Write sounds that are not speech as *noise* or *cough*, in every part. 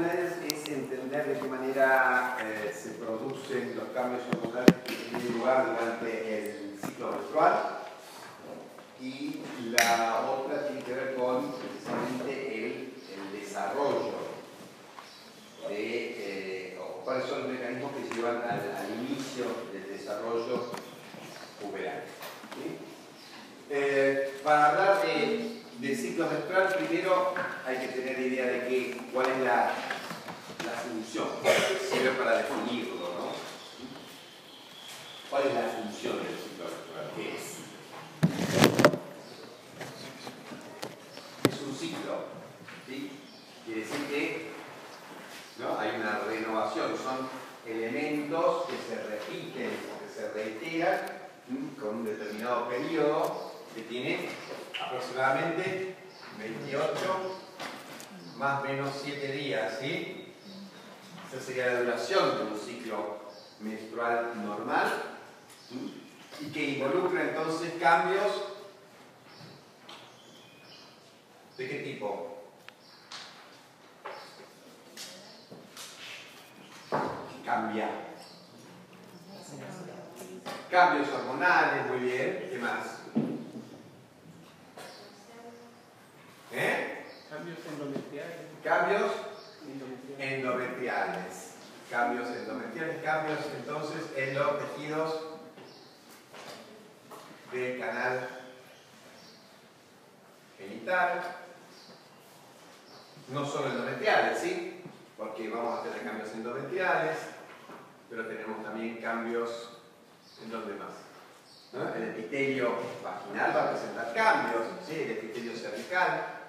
una de ellas es entender de qué manera eh, se producen los cambios hormonales que tienen lugar durante el ciclo menstrual. Y la otra tiene que ver con precisamente el, desarrollo de, eh, cuáles son los mecanismos que llevan al, inicio del desarrollo puberal. Eh, para hablar de del ciclo menstrual, primero hay que tener idea de que, cuál es la, la función. Sirve para definirlo, ¿no? ¿Cuál es la función del ciclo menstrual? ¿Qué es? Es un ciclo. ¿sí? Quiere decir que ¿no? hay una renovación, son elementos que se repiten, que se reiteran con un determinado periodo que tiene aproximadamente 28 más menos 7 días, ¿sí? Esa sería la duración de un ciclo menstrual normal y que involucra entonces cambios ¿de qué tipo? Cambia. Cambios hormonales, muy bien. ¿Qué más? ¿Eh? Cambios endometriales. Cambios endometriales. Cambios endometriales, cambios entonces en los tejidos del canal genital. No solo endometriales, ¿sí? Porque vamos a tener cambios endometriales, pero tenemos también cambios en los demás. El epitelio vaginal va a presentar cambios, ¿sí? el epitelio cervical,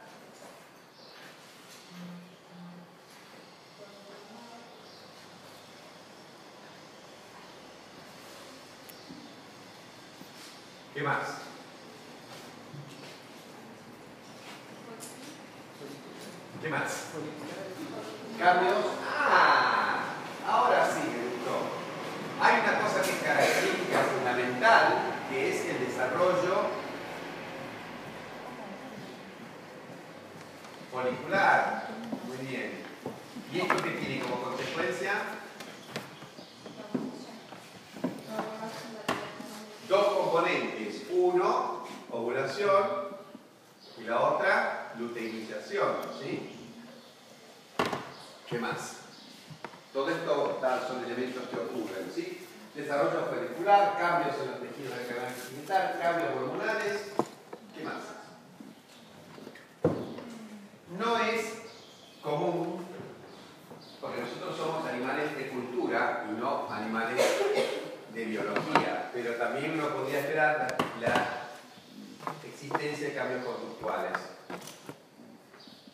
¿Qué más? ¿Qué más? Cambios. Ah, ahora sí me gustó. Hay una cosa que es característica fundamental, que es el desarrollo folicular. Muy bien. ¿Y esto qué tiene como consecuencia? Dos componentes uno, ovulación, y la otra, luteinización, ¿sí? ¿Qué más? Todo esto son elementos que ocurren, ¿sí? Folicular, cambios los tejidos del canal genital, cambios hormonales, ¿qué más? No es común, porque nosotros somos animales de cultura y no animales de biología, pero también uno podría esperar la, existencia de cambios conductuales.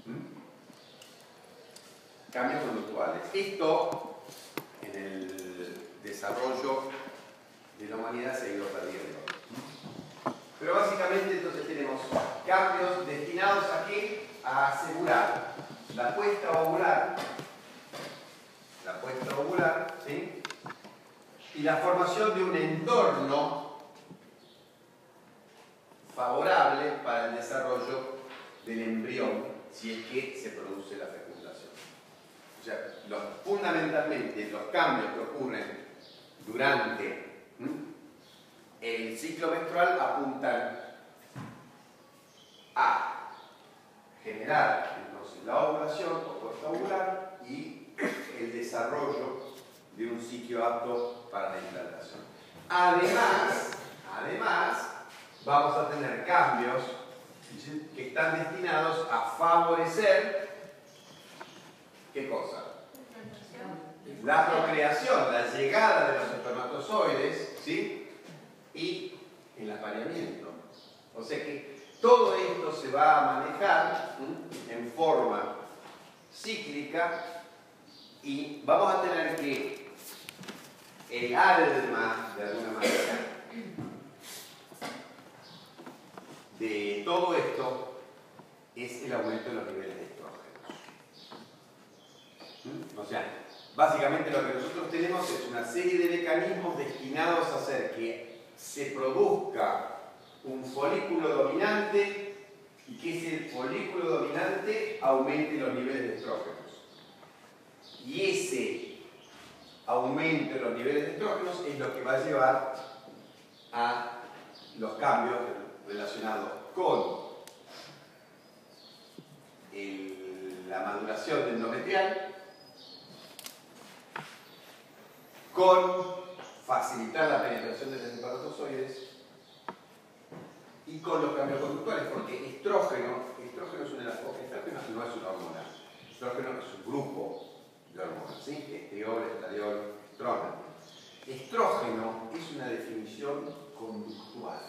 ¿Mm? Cambios conductuales. Esto en el desarrollo de la humanidad se ha ido perdiendo. Pero básicamente entonces tenemos cambios destinados a qué? A asegurar la puesta ovular, la puesta ovular, ¿sí? y la formación de un entorno favorable para el desarrollo del embrión si es que se produce la fecundación. O sea, fundamentalmente los cambios que ocurren durante el ciclo menstrual apuntan a generar entonces la ovulación o puesta ovular y el desarrollo de un sitio apto para la implantación. Además, además, vamos a tener cambios que están destinados a favorecer, ¿qué cosa? La procreación, la llegada de los espermatozoides, ¿sí? Y el apareamiento. O sea que todo esto se va a manejar en forma cíclica y vamos a tener que el alma, de alguna manera, de todo esto es el aumento de los niveles de estrógenos. ¿Mm? O sea, básicamente lo que nosotros tenemos es una serie de mecanismos destinados a hacer que se produzca un folículo dominante y que ese folículo dominante aumente los niveles de estrógenos. Aumenten los niveles de estrógenos es lo que va a llevar a los cambios relacionados con la maduración del endometrial, con facilitar la penetración de los espermatozoides y con los cambios conductuales, porque estrógeno, estrógeno estrógeno no es una hormona, estrógeno es un grupo Estriol, estradiol, estrona. Estrógeno es una definición conductual.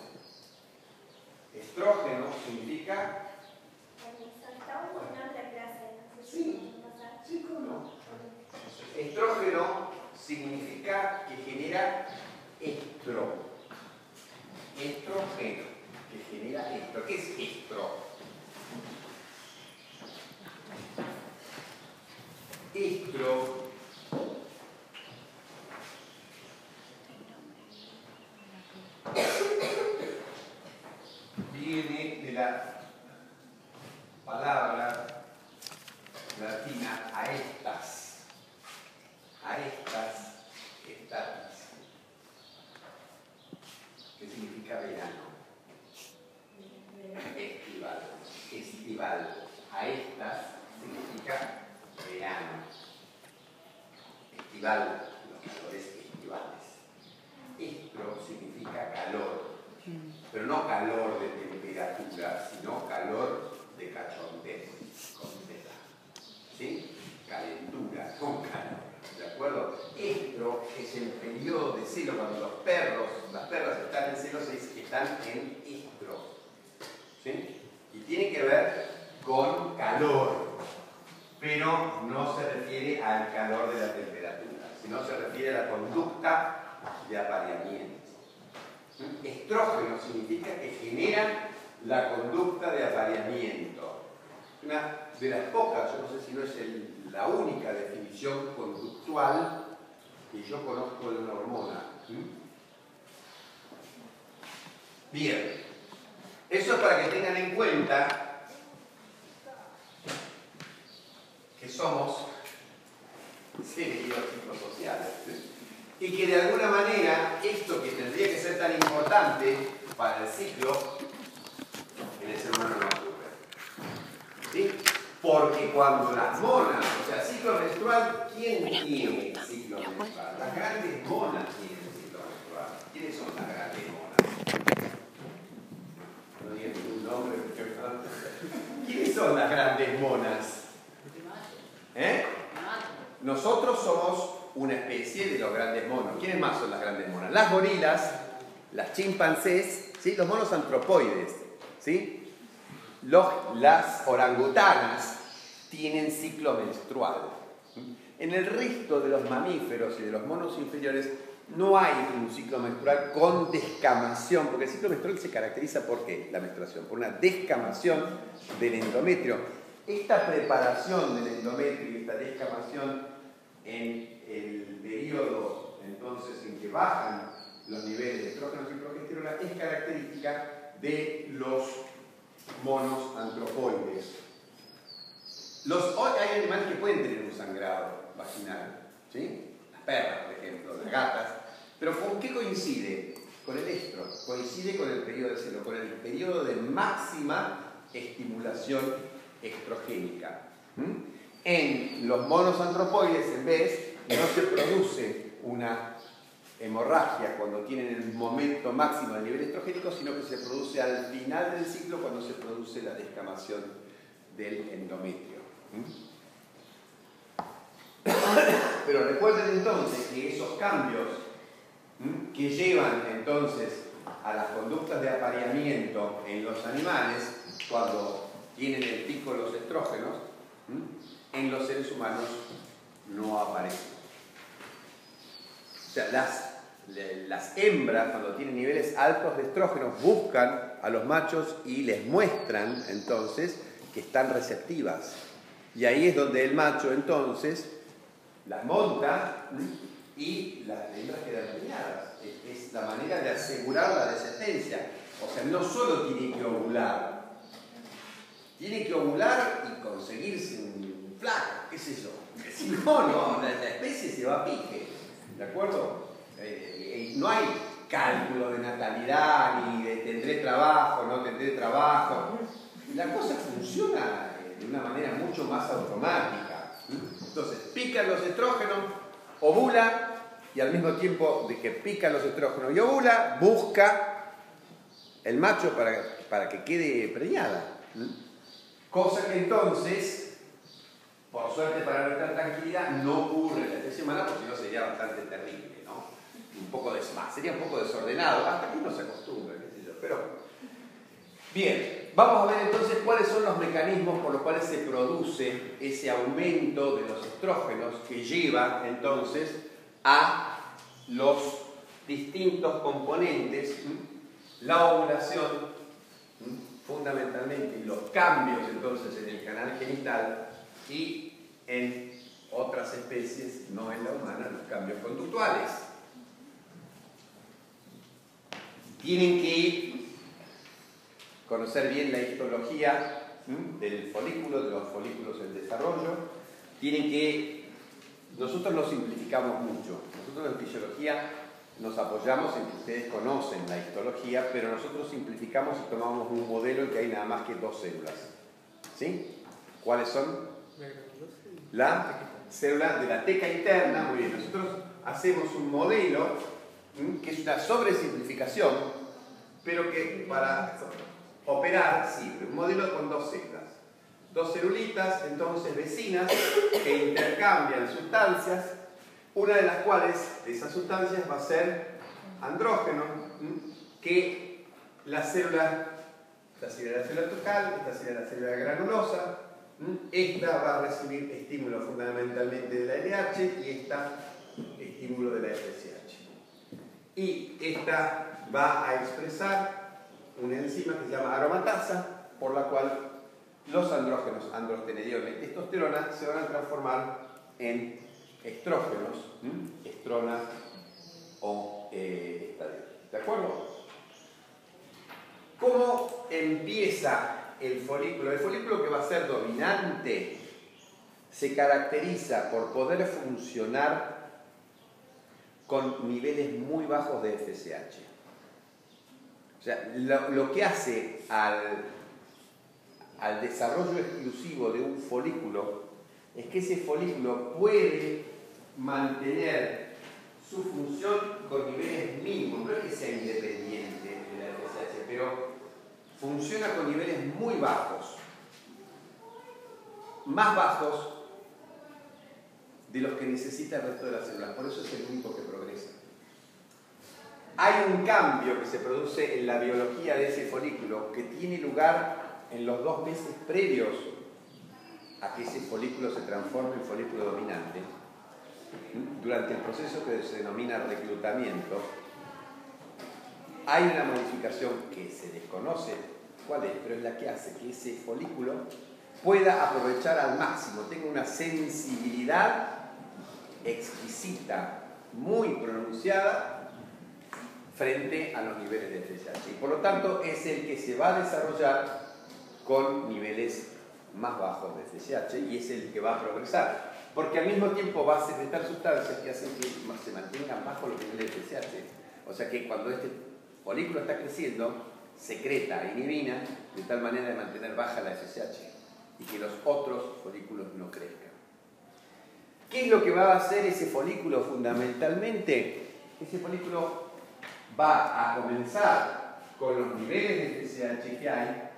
Estrógeno significa... Sí, sí, ¿cómo no? Estrógeno significa que genera estro. Estrogeno, que genera estro. ¿Qué es estro? Estro grandes monos. ¿Quiénes más son las grandes monas? Las gorilas, las chimpancés, ¿sí? los monos antropoides, ¿sí? las orangutanas tienen ciclo menstrual. En el resto de los mamíferos y de los monos inferiores no hay un ciclo menstrual con descamación, porque el ciclo menstrual se caracteriza por qué? La menstruación, por una descamación del endometrio. Esta preparación del endometrio y esta descamación en el periodo entonces en que bajan los niveles de estrógenos y progesterona es característica de los monos antropoides. Los, hay animales que pueden tener un sangrado vaginal, ¿sí? las perras, por ejemplo, las gatas, pero ¿con qué coincide? Con el estro, coincide con el periodo de celo, con el periodo de máxima estimulación estrogénica. En los monos antropoides, en vez, no se produce una hemorragia cuando tienen el momento máximo del nivel estrogénico, sino que se produce al final del ciclo cuando se produce la descamación del endometrio. ¿Mm? Pero recuerden entonces que esos cambios ¿Mm? que llevan entonces a las conductas de apareamiento en los animales, cuando tienen el pico los estrógenos, ¿Mm? En los seres humanos no aparecen. O sea, las, las hembras cuando tienen niveles altos de estrógenos buscan a los machos y les muestran entonces que están receptivas. Y ahí es donde el macho entonces las monta y las hembras quedan preñadas. Es la manera de asegurar la descendencia. O sea, no solo tiene que ovular, tiene que ovular y conseguirse un flaco, qué sé yo. Si no, no, la, especie se va a pique. ¿De acuerdo? Eh, no hay cálculo de natalidad, ni de tendré trabajo, no tendré trabajo. La cosa funciona de una manera mucho más automática. Entonces, pican los estrógenos, ovula, y al mismo tiempo de que pican los estrógenos y ovula, busca el macho para, para que quede preñada. Cosa que entonces, por suerte para nuestra tranquilidad, no ocurre esta semana porque si no sería bastante terrible, ¿no? Un poco de, sería un poco desordenado, hasta que uno se acostumbra, qué. Pero, bien, vamos a ver entonces cuáles son los mecanismos por los cuales se produce ese aumento de los estrógenos que lleva entonces a los distintos componentes, la ovulación, fundamentalmente, y los cambios entonces en el canal genital y en otras especies, no en la humana, los cambios conductuales. Tienen que conocer bien la histología del folículo, de los folículos en desarrollo. Tienen que, nosotros lo simplificamos mucho. Nosotros en fisiología nos apoyamos en que ustedes conocen la histología, pero nosotros simplificamos y tomamos un modelo en que hay nada más que dos células. ¿Sí? ¿Cuáles son? La célula de la teca interna. Muy bien, nosotros hacemos un modelo que es una sobresimplificación, pero que para operar sirve. Un modelo con dos células. Dos celulitas, entonces vecinas, que intercambian sustancias una de las cuales de esas sustancias va a ser andrógeno, que la célula, esta célula la célula total, esta célula la célula granulosa, esta va a recibir estímulo fundamentalmente de la LH y esta estímulo de la FSH. Y esta va a expresar una enzima que se llama aromatasa, por la cual los andrógenos, androstenediol y testosterona, se van a transformar en estrógenos, estrona o eh, ¿De acuerdo? ¿Cómo empieza el folículo? El folículo que va a ser dominante se caracteriza por poder funcionar con niveles muy bajos de FSH. O sea, lo, que hace al, al desarrollo exclusivo de un folículo es que ese folículo puede mantener su función con niveles mínimos, no es que sea independiente de la FSH, pero funciona con niveles muy bajos, más bajos de los que necesita el resto de las células, por eso es el único que progresa. Hay un cambio que se produce en la biología de ese folículo que tiene lugar en los dos meses previos a que ese folículo se transforme en folículo dominante durante el proceso que se denomina reclutamiento, hay una modificación que se desconoce cuál es, pero es la que hace que ese folículo pueda aprovechar al máximo, tenga una sensibilidad exquisita, muy pronunciada frente a los niveles de FSH. Y por lo tanto es el que se va a desarrollar con niveles más bajos de FSH y es el que va a progresar porque al mismo tiempo va a secretar sustancias que hacen que se mantengan bajo los niveles de FSH. O sea que cuando este folículo está creciendo, secreta, inhibina, de tal manera de mantener baja la FSH y que los otros folículos no crezcan. ¿Qué es lo que va a hacer ese folículo fundamentalmente? Ese folículo va a comenzar con los niveles de FSH que hay,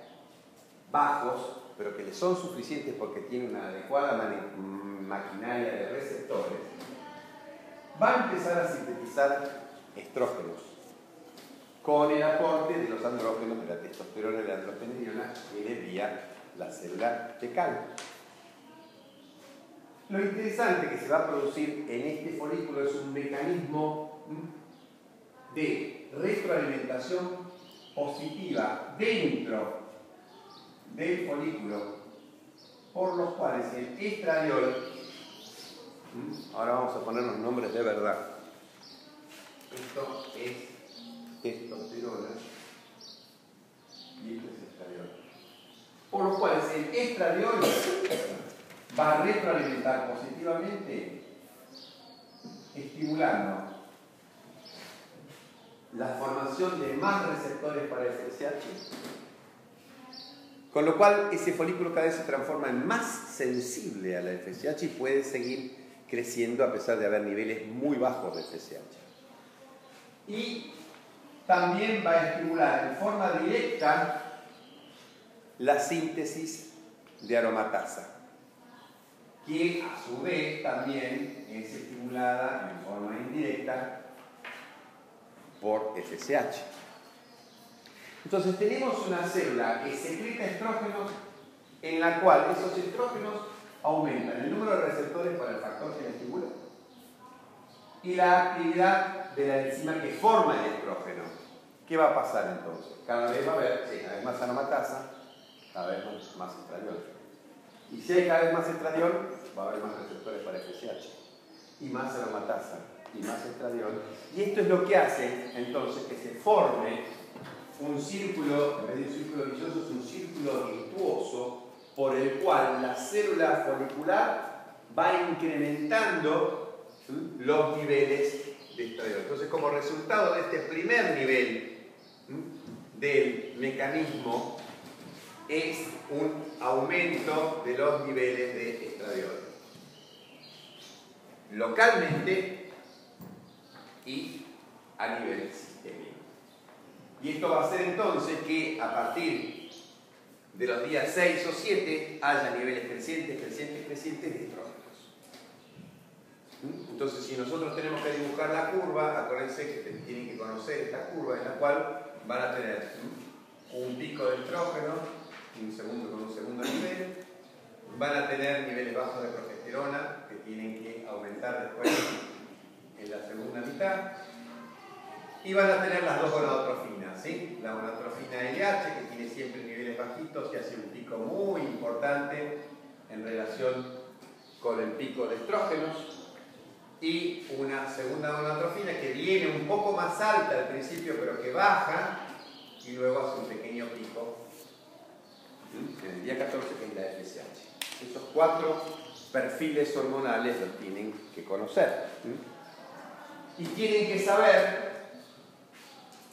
bajos, pero que le son suficientes porque tiene una adecuada maquinaria de receptores, va a empezar a sintetizar estrógenos con el aporte de los andrógenos de la testosterona y la androstenediona que le envía la célula fecal. Lo interesante que se va a producir en este folículo es un mecanismo de retroalimentación positiva dentro del folículo, por los cuales el estradiol. Ahora vamos a poner los nombres de verdad. Esto es testosterona y esto es estradiol. Por lo cual, el estradiol va a retroalimentar positivamente estimulando la formación de más receptores para FSH, con lo cual ese folículo cada vez se transforma en más sensible a la FSH y puede seguir creciendo a pesar de haber niveles muy bajos de FSH. Y también va a estimular en forma directa la síntesis de aromatasa, que a su vez también es estimulada en forma indirecta por FSH. Entonces tenemos una célula que secreta estrógenos en la cual esos estrógenos aumentan el número de receptores para el factor que la y la actividad de la enzima que forma el estrógeno. ¿Qué va a pasar entonces? Cada vez va a haber, cada vez más aromatasa, cada vez más estradiol. Y si hay cada vez más estradiol, va a haber más receptores para FSH. Y más aromatasa, y más estradiol. Y esto es lo que hace entonces que se forme un círculo, en vez de un círculo vicioso, es un círculo virtuoso por el cual la célula folicular va incrementando los niveles de estradiol. Entonces, como resultado de este primer nivel del mecanismo, es un aumento de los niveles de estradiol. Localmente y a nivel sistémico. Y esto va a hacer entonces que a partir de los días 6 o 7 haya niveles crecientes, crecientes, crecientes de. Entonces, si nosotros tenemos que dibujar la curva, acuérdense que tienen que conocer esta curva en la cual van a tener un pico de estrógeno, un segundo con un segundo nivel, van a tener niveles bajos de progesterona que tienen que aumentar después en la segunda mitad, y van a tener las dos gonadotrofinas, ¿sí? La gonadotrofina LH, que tiene siempre niveles bajitos y hace un pico muy importante en relación con el pico de estrógenos, y una segunda gonadotrofina que viene un poco más alta al principio, pero que baja y luego hace un pequeño pico en el día 14, que es la FSH. Esos cuatro perfiles hormonales los tienen que conocer. Y tienen que saber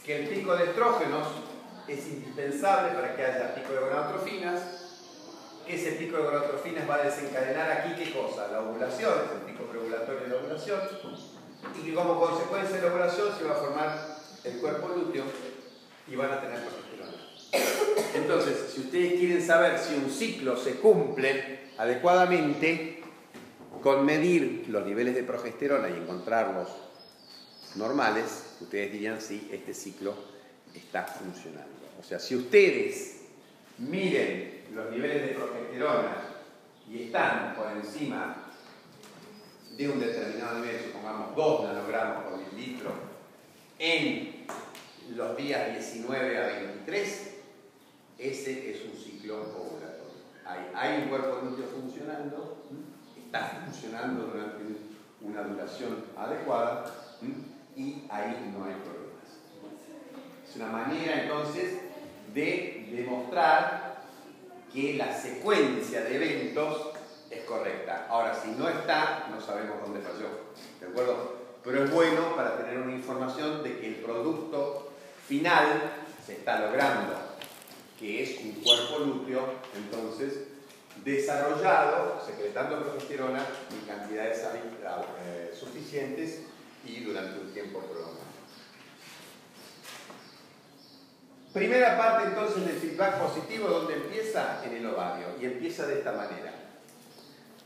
que el pico de estrógenos es indispensable para que haya pico de gonadotrofinas. Ese pico de gonadotrofinas va a desencadenar aquí qué cosa? La ovulación, preovulatorio de la ovulación. Y que como consecuencia de la ovulación se va a formar el cuerpo lúteo y van a tener progesterona. Entonces, si ustedes quieren saber si un ciclo se cumple adecuadamente, con medir los niveles de progesterona y encontrarlos normales, ustedes dirían si este ciclo está funcionando. O sea, si ustedes miren los niveles de progesterona y están por encima de un determinado nivel, supongamos 2 nanogramos por mililitro, en los días 19 a 23, ese es un ciclo ovulatorio. Hay, un cuerpo lúteo funcionando, está funcionando durante una duración adecuada y ahí no hay problemas. Es una manera entonces de demostrar que la secuencia de eventos correcta. Ahora, si no está, no sabemos dónde falló. ¿De acuerdo? Pero es bueno para tener una información de que el producto final se está logrando, que es un cuerpo lúteo, entonces, desarrollado, secretando progesterona en cantidades eh, suficientes y durante un tiempo prolongado. Primera parte entonces del feedback positivo, donde empieza en el ovario y empieza de esta manera.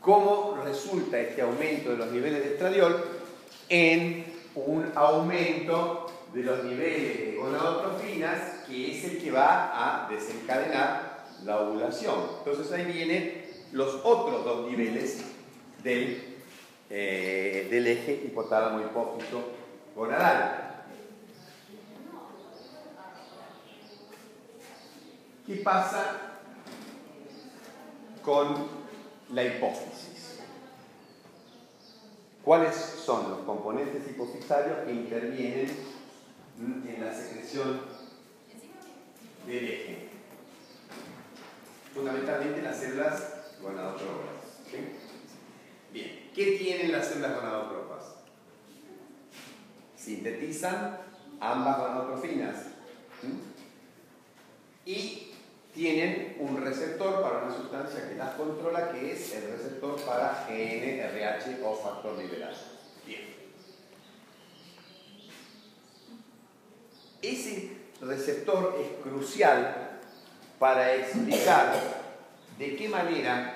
¿Cómo resulta este aumento de los niveles de estradiol en un aumento de los niveles de gonadotrofinas, que es el que va a desencadenar la ovulación? Entonces ahí vienen los otros dos niveles del eh, del eje hipotálamo hipófito gonadal. ¿Qué pasa con la hipófisis? ¿Cuáles son los componentes hipofisarios que intervienen en la secreción del eje? Fundamentalmente las células gonadotróficas. ¿sí? Bien, ¿qué tienen las células gonadotrópas? sintetizan ambas gonadotrofinas y tienen un receptor para una sustancia que las controla, que es el receptor para GNRH o factor liberado. Bien. Ese receptor es crucial para explicar de qué manera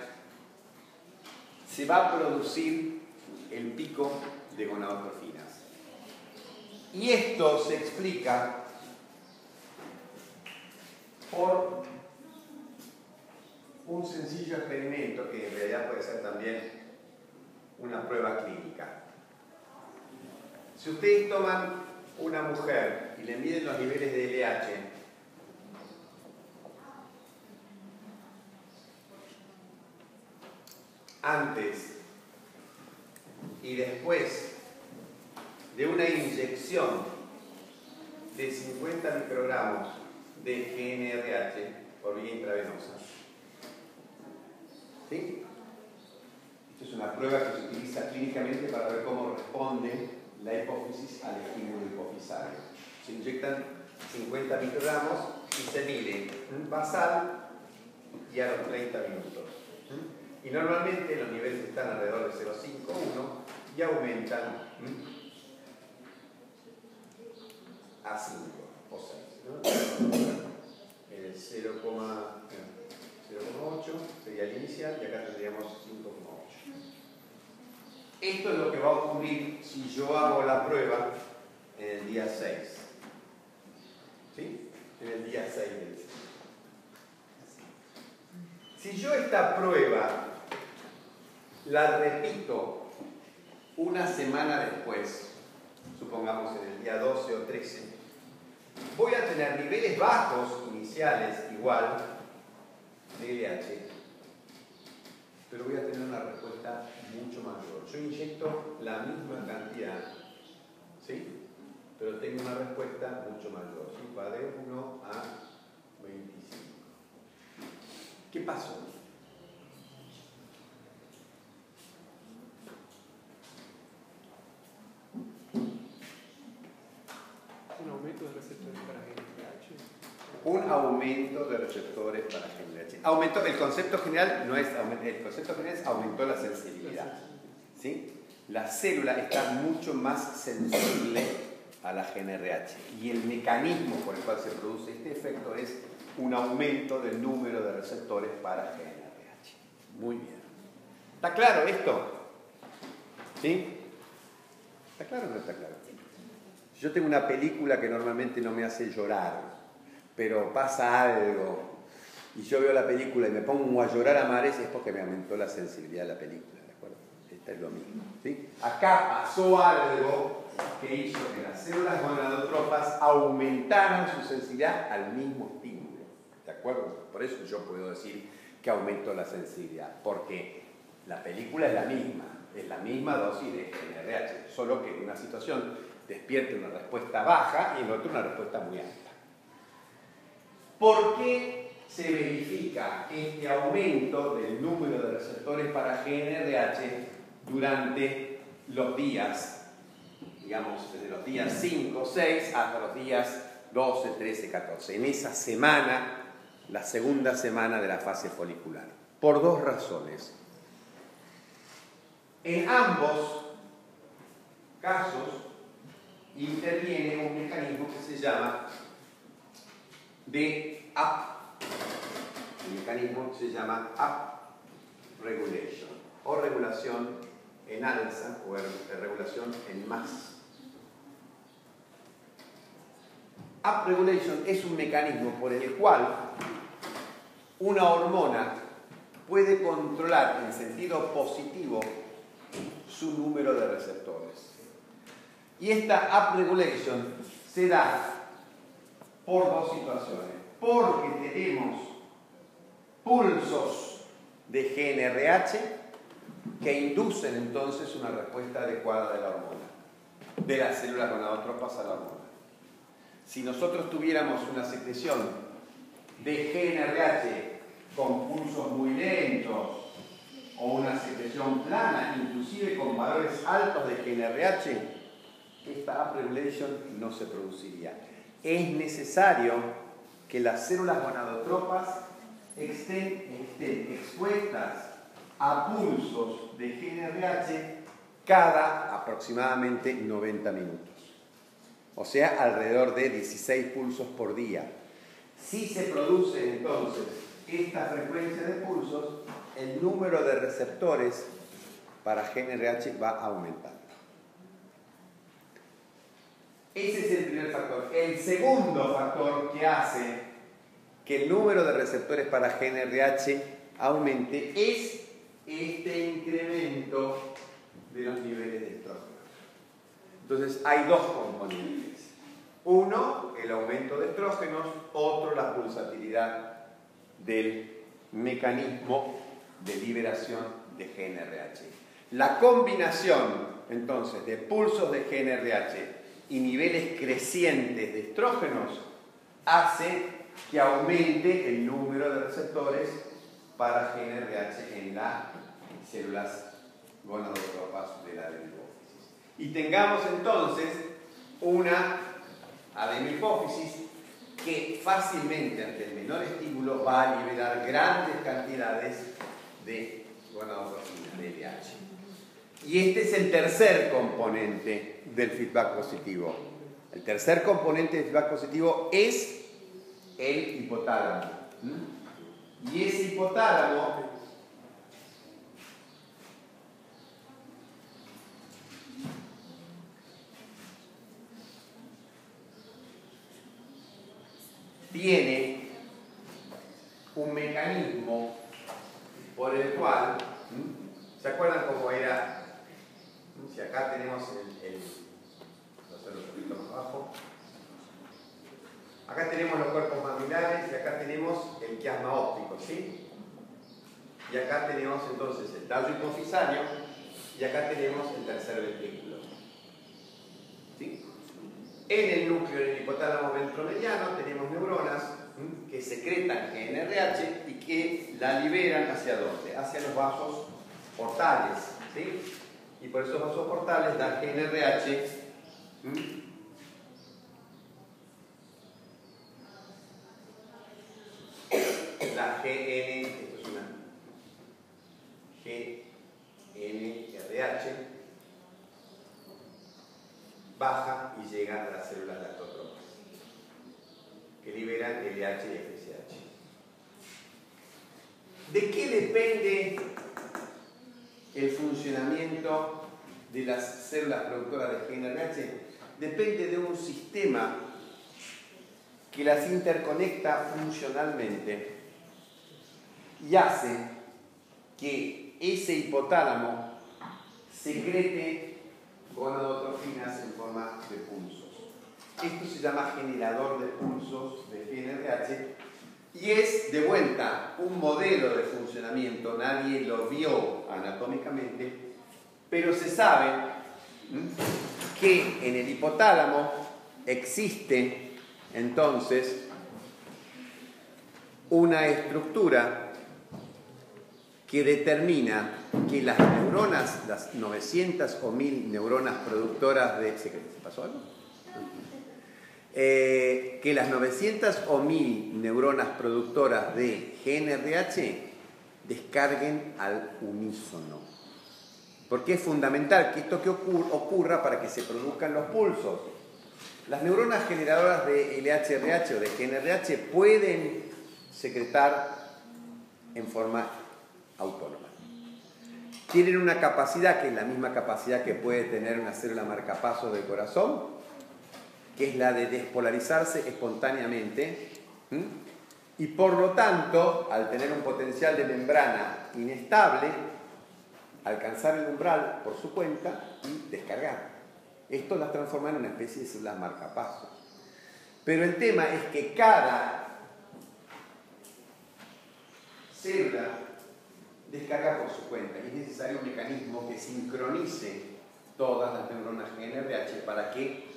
se va a producir el pico de gonadotrofinas. Y esto se explica por un sencillo experimento que en realidad puede ser también una prueba clínica. Si ustedes toman una mujer y le miden los niveles de LH, antes y después de una inyección de 50 microgramos de GNRH por vía intravenosa, ¿Sí? Esto es una prueba que se utiliza clínicamente para ver cómo responde la hipófisis al estímulo hipofisario. Se inyectan 50 microgramos y se mide basal y a los 30 minutos. Y normalmente los niveles están alrededor de 0,5, 1 y aumentan a 5 o 6. El 0, 0,8 sería el inicial y acá tendríamos 5,8. Esto es lo que va a ocurrir si yo hago la prueba en el día 6. ¿Sí? En el día 6 del Si yo esta prueba la repito una semana después, supongamos en el día 12 o 13, voy a tener niveles bajos iniciales igual Pero voy a tener una respuesta mucho mayor. Yo inyecto la misma cantidad, ¿sí? Pero tengo una respuesta mucho mayor. ¿sí? Va de 1 a 25. ¿Qué pasó? Un aumento de receptores para un aumento de receptores para GNRH. Aumento, el concepto general no es el concepto general aumentó la sensibilidad. ¿sí? La célula está mucho más sensible a la GNRH y el mecanismo por el cual se produce este efecto es un aumento del número de receptores para GNRH. Muy bien. ¿Está claro esto? ¿Sí? ¿Está claro o no está claro? Yo tengo una película que normalmente no me hace llorar, pero pasa algo y yo veo la película y me pongo a llorar a mares, es porque me aumentó la sensibilidad de la película, ¿de acuerdo? Esta es lo mismo. Acá pasó algo que hizo que las células gonadotropas aumentaran su sensibilidad al mismo estímulo, ¿de acuerdo? Por eso yo puedo decir que aumentó la sensibilidad, porque la película es la misma, es la misma dosis de NRH, solo que en una situación despierte una respuesta baja y en otra una respuesta muy alta. ¿Por qué se verifica este aumento del número de receptores para GNRH durante los días, digamos, desde los días 5, 6 hasta los días 12, 13, 14, en esa semana, la segunda semana de la fase folicular? Por dos razones. En ambos casos interviene un mecanismo que se llama de up. El mecanismo se llama up regulation o regulación en alza o regulación en más. Up regulation es un mecanismo por el cual una hormona puede controlar en sentido positivo su número de receptores. Y esta up regulation se da por dos situaciones. Porque tenemos pulsos de GNRH que inducen entonces una respuesta adecuada de la hormona, de las células gonadotropas a la hormona. Si nosotros tuviéramos una secreción de GNRH con pulsos muy lentos o una secreción plana, inclusive con valores altos de GNRH, esta upregulation no se produciría. Es necesario que las células gonadotropas estén, estén expuestas a pulsos de GNRH cada aproximadamente 90 minutos. O sea, alrededor de 16 pulsos por día. Si se produce entonces esta frecuencia de pulsos, el número de receptores para GNRH va aumentando. Ese es el primer factor. El segundo factor que hace que el número de receptores para GNRH aumente es este incremento de los niveles de estrógenos. Entonces hay dos componentes. Uno, el aumento de estrógenos, otro, la pulsatilidad del mecanismo de liberación de GNRH. La combinación, entonces, de pulsos de GNRH y niveles crecientes de estrógenos hace que aumente el número de receptores para GNRH en las células gonadotropas de la adenopófisis. Y tengamos entonces una adenopófisis que fácilmente ante el menor estímulo va a liberar grandes cantidades de gonadotrofinas de LH. Y este es el tercer componente del feedback positivo. El tercer componente del feedback positivo es el hipotálamo. Y ese hipotálamo tiene un mecanismo por el cual, ¿se acuerdan cómo era? Si acá tenemos el, abajo. Acá tenemos los cuerpos mamilares y acá tenemos el quiasma óptico, ¿sí? Y acá tenemos entonces el tallo hipofisario y acá tenemos el tercer ventrículo. ¿Sí? En el núcleo del hipotálamo ventromediano tenemos neuronas que secretan GNRH y que la liberan hacia dónde? Hacia los vasos portales. ¿sí? Y por esos vasos portales da GNRH la GN, esto es una GNRH baja y llega a las células lactotropas, que liberan LH y FSH. ¿De qué depende el funcionamiento de las células productoras de GNRH? Depende de un sistema que las interconecta funcionalmente y hace que ese hipotálamo secrete gonadotrofinas en forma de pulsos. Esto se llama generador de pulsos de GNRH y es de vuelta un modelo de funcionamiento, nadie lo vio anatómicamente, pero se sabe que en el hipotálamo existe entonces una estructura que determina que las neuronas, las 900 o 1000 neuronas productoras de... ¿Se pasó algo? Eh, que las 900 o 1000 neuronas productoras de GNRH descarguen al unísono. Porque es fundamental que esto que ocurra para que se produzcan los pulsos. Las neuronas generadoras de LHRH o de GNRH pueden secretar en forma autónoma. Tienen una capacidad que es la misma capacidad que puede tener una célula marcapaso del corazón, que es la de despolarizarse espontáneamente. Y por lo tanto, al tener un potencial de membrana inestable, alcanzar el umbral por su cuenta y descargar. Esto las transforma en una especie de células marcapasos. Pero el tema es que cada célula descarga por su cuenta y es necesario un mecanismo que sincronice todas las neuronas GNRH para que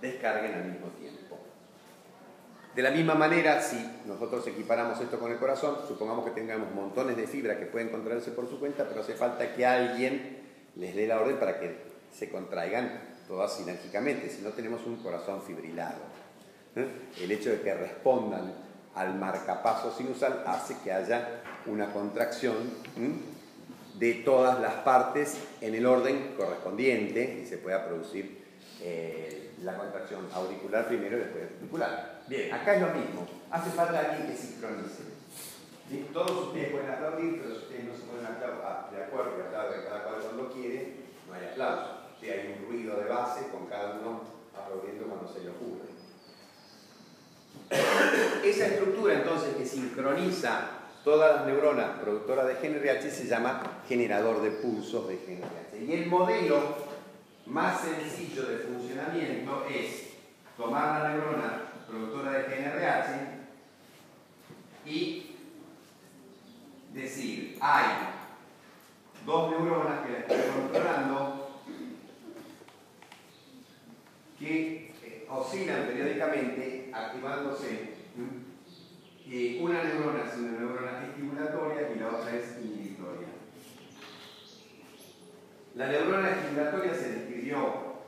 descarguen al mismo tiempo. De la misma manera, si nosotros equiparamos esto con el corazón, supongamos que tengamos montones de fibra que pueden controlarse por su cuenta, pero hace falta que alguien les dé la orden para que se contraigan todas sinérgicamente, si no tenemos un corazón fibrilado. ¿eh? El hecho de que respondan al marcapaso sinusal hace que haya una contracción de todas las partes en el orden correspondiente y se pueda producir eh, la contracción auricular primero y después articular. Bien, acá es lo mismo. Hace falta alguien que sincronice. Todos ustedes pueden aplaudir, pero si ustedes no se ponen ah, de acuerdo y aplauden cada cual cuando quiere, no hay aplauso. Si hay un ruido de base con cada uno aplaudiendo cuando se le ocurre. *coughs* Esa estructura entonces que sincroniza todas las neuronas productoras de GNRH se llama generador de pulsos de GNRH. Y el modelo más sencillo de funcionamiento es tomar la neurona productora de GNRH y decir, hay dos neuronas que la estoy controlando que eh, oscilan periódicamente activándose una neurona es una neurona estimulatoria y la otra es inhibitoria. La neurona estimulatoria se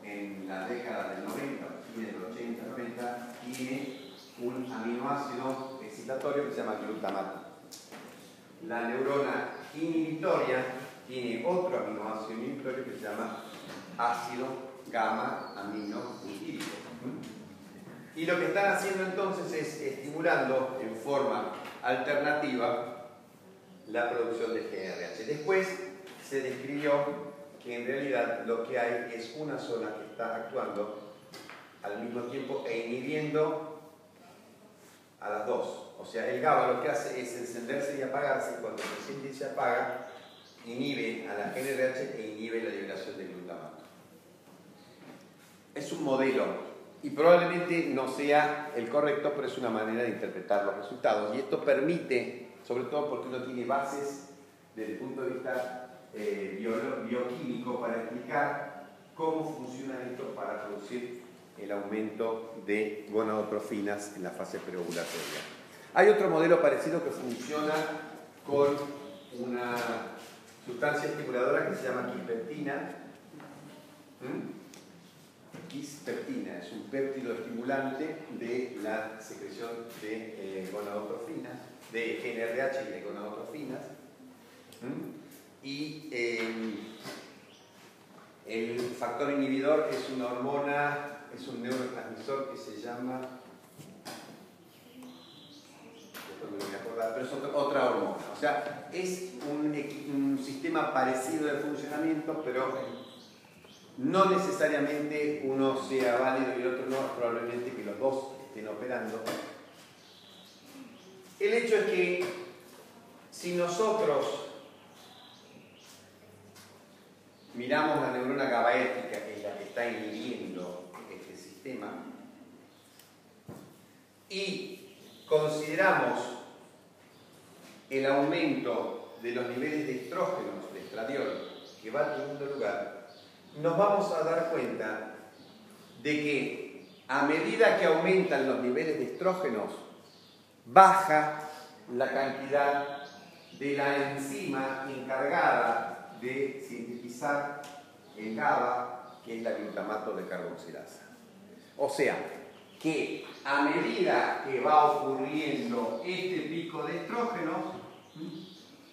en la década del 90, fines del 80, 90, tiene un aminoácido excitatorio que se llama glutamato. La neurona inhibitoria tiene otro aminoácido inhibitorio que se llama ácido gamma amino y lo que están haciendo entonces es estimulando en forma alternativa la producción de GNRH. Después se describió que en realidad lo que hay es una zona que está actuando al mismo tiempo e inhibiendo a las dos. O sea, el GABA lo que hace es encenderse y apagarse y cuando se enciende y se apaga, inhibe a la GNRH e inhibe la liberación del glutamato. Es un modelo y probablemente no sea el correcto, pero es una manera de interpretar los resultados. Y esto permite, sobre todo porque uno tiene bases desde el punto de vista eh, bioquímico para explicar cómo funciona esto para producir el aumento de gonadotrofinas en la fase preovulatoria. Hay otro modelo parecido que funciona con una sustancia estimuladora que se llama quispeptina, es un péptido estimulante de la secreción de eh, gonadotrofinas, de GNRH y de gonadotrofinas. Y em, el factor inhibidor es una hormona, es un neurotransmisor que se llama me voy pero es otra, hormona. O sea, es un, un sistema parecido de funcionamiento, pero no necesariamente uno sea válido y el otro no, probablemente que los dos estén operando. El hecho es que si nosotros miramos la neurona GABAérgica, que es la que está inhibiendo este sistema, y consideramos el aumento de los niveles de estrógenos, de estradiol, que va teniendo lugar, nos vamos a dar cuenta de que a medida que aumentan los niveles de estrógenos, baja la cantidad de la enzima encargada de sintetizar el GABA, que es la glutamato de carboxilasa. O sea, que a medida que va ocurriendo este pico de estrógenos,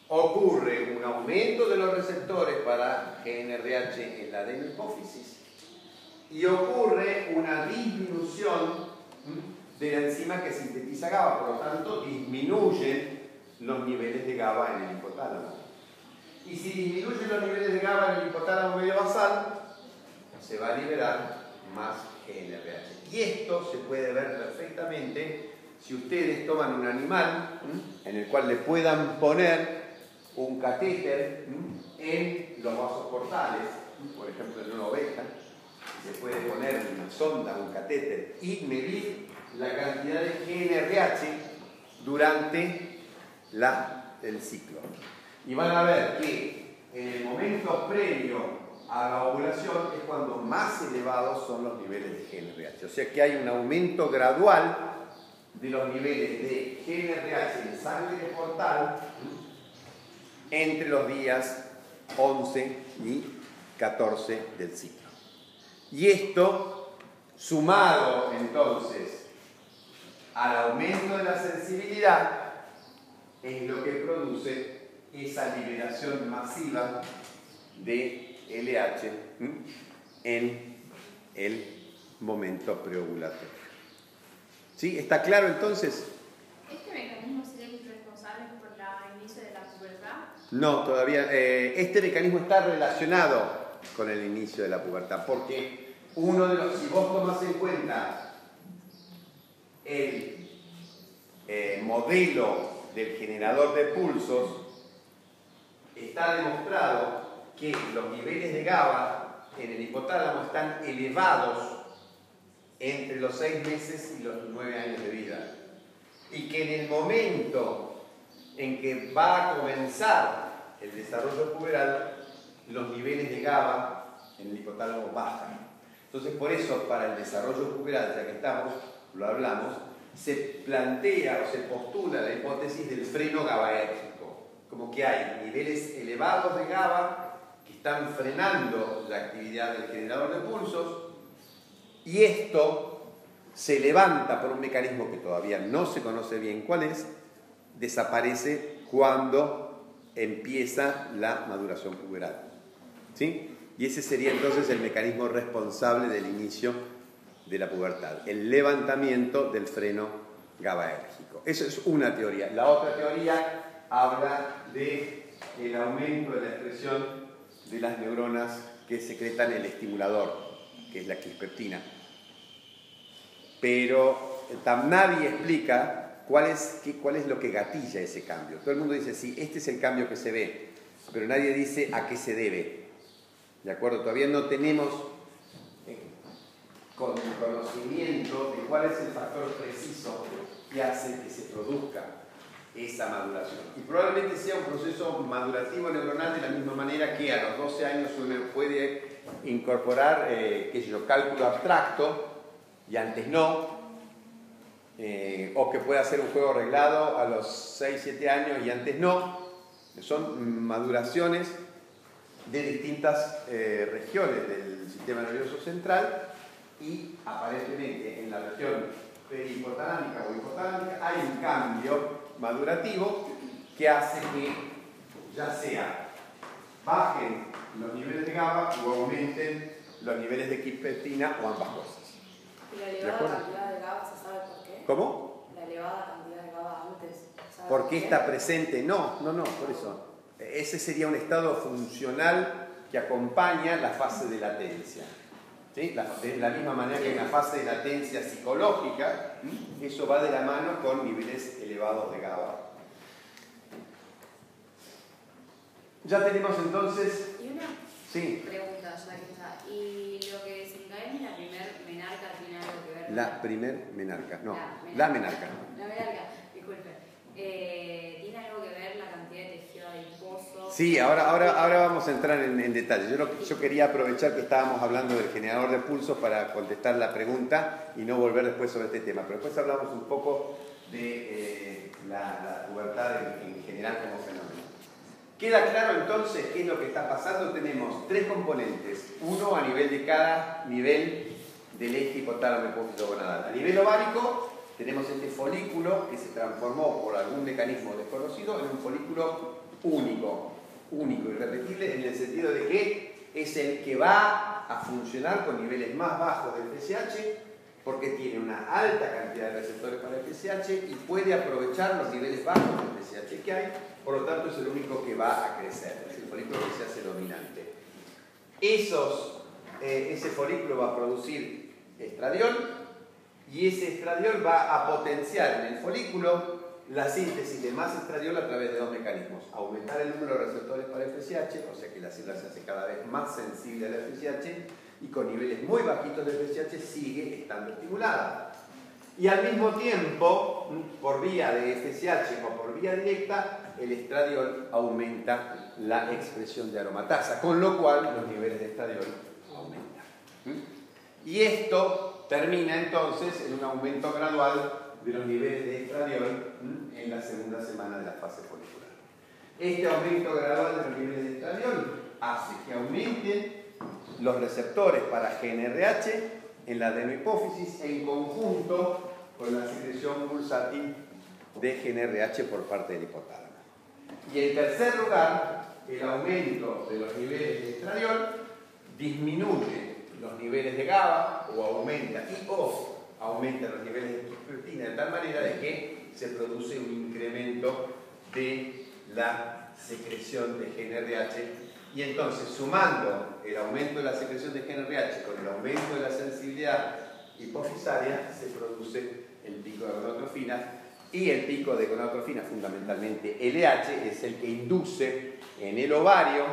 ocurre un aumento de los receptores para GNRH en la hipófisis y ocurre una disminución de la enzima que sintetiza GABA, por lo tanto disminuyen los niveles de GABA en el hipotálamo. Y si disminuyen los niveles de GABA en el hipotálamo medio basal, se va a liberar más GNRH. Y esto se puede ver perfectamente si ustedes toman un animal en el cual le puedan poner un catéter en los vasos portales, por ejemplo en una oveja, se puede poner una sonda, un catéter y medir la cantidad de GNRH durante la, el ciclo. Y van a ver que en el momento previo a la ovulación es cuando más elevados son los niveles de GNRH. O sea que hay un aumento gradual de los niveles de GNRH en sangre portal entre los días 11 y 14 del ciclo. Y esto, sumado entonces al aumento de la sensibilidad, es lo que produce esa liberación masiva de LH en el momento preovulatorio. ¿Sí? ¿Está claro entonces? ¿Este mecanismo sería responsable por el inicio de la pubertad? No, todavía. Eh, este mecanismo está relacionado con el inicio de la pubertad, porque uno de los, si vos tomas en cuenta el eh, modelo del generador de pulsos, está demostrado que los niveles de GABA en el hipotálamo están elevados entre los 6 meses y los 9 años de vida. Y que en el momento en que va a comenzar el desarrollo puberal, los niveles de GABA en el hipotálamo bajan. Entonces, por eso, para el desarrollo puberal, ya que estamos, lo hablamos, se plantea o se postula la hipótesis del freno GABAérgico, como que hay niveles elevados de GABA que están frenando la actividad del generador de pulsos y esto se levanta por un mecanismo que todavía no se conoce bien cuál es, desaparece cuando empieza la maduración puberal. ¿Sí? Y ese sería entonces el mecanismo responsable del inicio de la pubertad, el levantamiento del freno GABAérgico. Eso es una teoría. La otra teoría habla de aumento de la expresión de las neuronas que secretan el estimulador, que es la quispeptina. Pero nadie explica cuál es, cuál es lo que gatilla ese cambio. Todo el mundo dice, sí, este es el cambio que se ve, pero nadie dice a qué se debe. ¿De acuerdo? Todavía no tenemos con conocimiento de cuál es el factor preciso que hace que se produzca esa maduración. Y probablemente sea un proceso madurativo neuronal de la misma manera que a los 12 años uno puede incorporar, eh, qué sé yo, cálculo abstracto y antes no, eh, o que puede hacer un juego arreglado a los 6, 7 años y antes no. Son maduraciones de distintas eh, regiones del sistema nervioso central y aparentemente en la región perihipotalámica o hipotalámica hay un cambio madurativo que hace que ya sea bajen los niveles de GABA o aumenten los niveles de quipeptina o ambas cosas. ¿Y la elevada cantidad de GABA se sabe por qué? ¿Cómo? La elevada cantidad de GABA antes. ¿Por qué está presente? No, no, no, por eso. Ese sería un estado funcional que acompaña la fase de latencia de la misma manera que hay una fase de latencia psicológica, eso va de la mano con niveles elevados de GABA. Ya tenemos entonces... Y una pregunta, ya que está. ¿Y lo que desencadena la primer menarca tiene algo que ver? La primer menarca, no, la menarca. La menarca, disculpe. Eh, ¿Tiene algo que ver la cantidad de tejido adiposo? Sí, ahora, ahora, ahora vamos a entrar en, en detalle. Yo, yo, quería aprovechar que estábamos hablando del generador de pulsos para contestar la pregunta y no volver después sobre este tema. Pero después hablamos un poco de eh, la, pubertad en, general como fenómeno. Queda claro entonces qué es lo que está pasando. Tenemos tres componentes, uno a nivel de cada nivel del eje hipotálamo gonadal. A nivel ovárico tenemos este folículo que se transformó por algún mecanismo desconocido en un folículo único, único, irrepetible, en el sentido de que es el que va a funcionar con niveles más bajos del FSH porque tiene una alta cantidad de receptores para el FSH y puede aprovechar los niveles bajos del FSH que hay, por lo tanto es el único que va a crecer, es el folículo que se hace dominante. Esos, eh, ese folículo va a producir estradiol, y ese estradiol va a potenciar en el folículo la síntesis de más estradiol a través de dos mecanismos. Aumentar el número de receptores para FSH, o sea que la célula se hace cada vez más sensible al FSH y con niveles muy bajitos de FSH sigue estando estimulada. Y al mismo tiempo, por vía de FSH o por vía directa, el estradiol aumenta la expresión de aromatasa, con lo cual los niveles de estradiol aumentan. ¿Mm? Y esto termina entonces en un aumento gradual de los niveles de estradiol en la segunda semana de la fase folicular. Este aumento gradual de los niveles de estradiol hace que aumenten los receptores para GNRH en la adenohipófisis en conjunto con la secreción pulsátil de GNRH por parte del hipotálamo. Y en tercer lugar, el aumento de los niveles de estradiol disminuye los niveles de GABA o aumenta y o aumenta los niveles de proteína de tal manera de que se produce un incremento de la secreción de GNRH y entonces sumando el aumento de la secreción de GNRH con el aumento de la sensibilidad hipofisaria se produce el pico de gonadotrofina y el pico de gonadotrofina, fundamentalmente LH, es el que induce en el ovario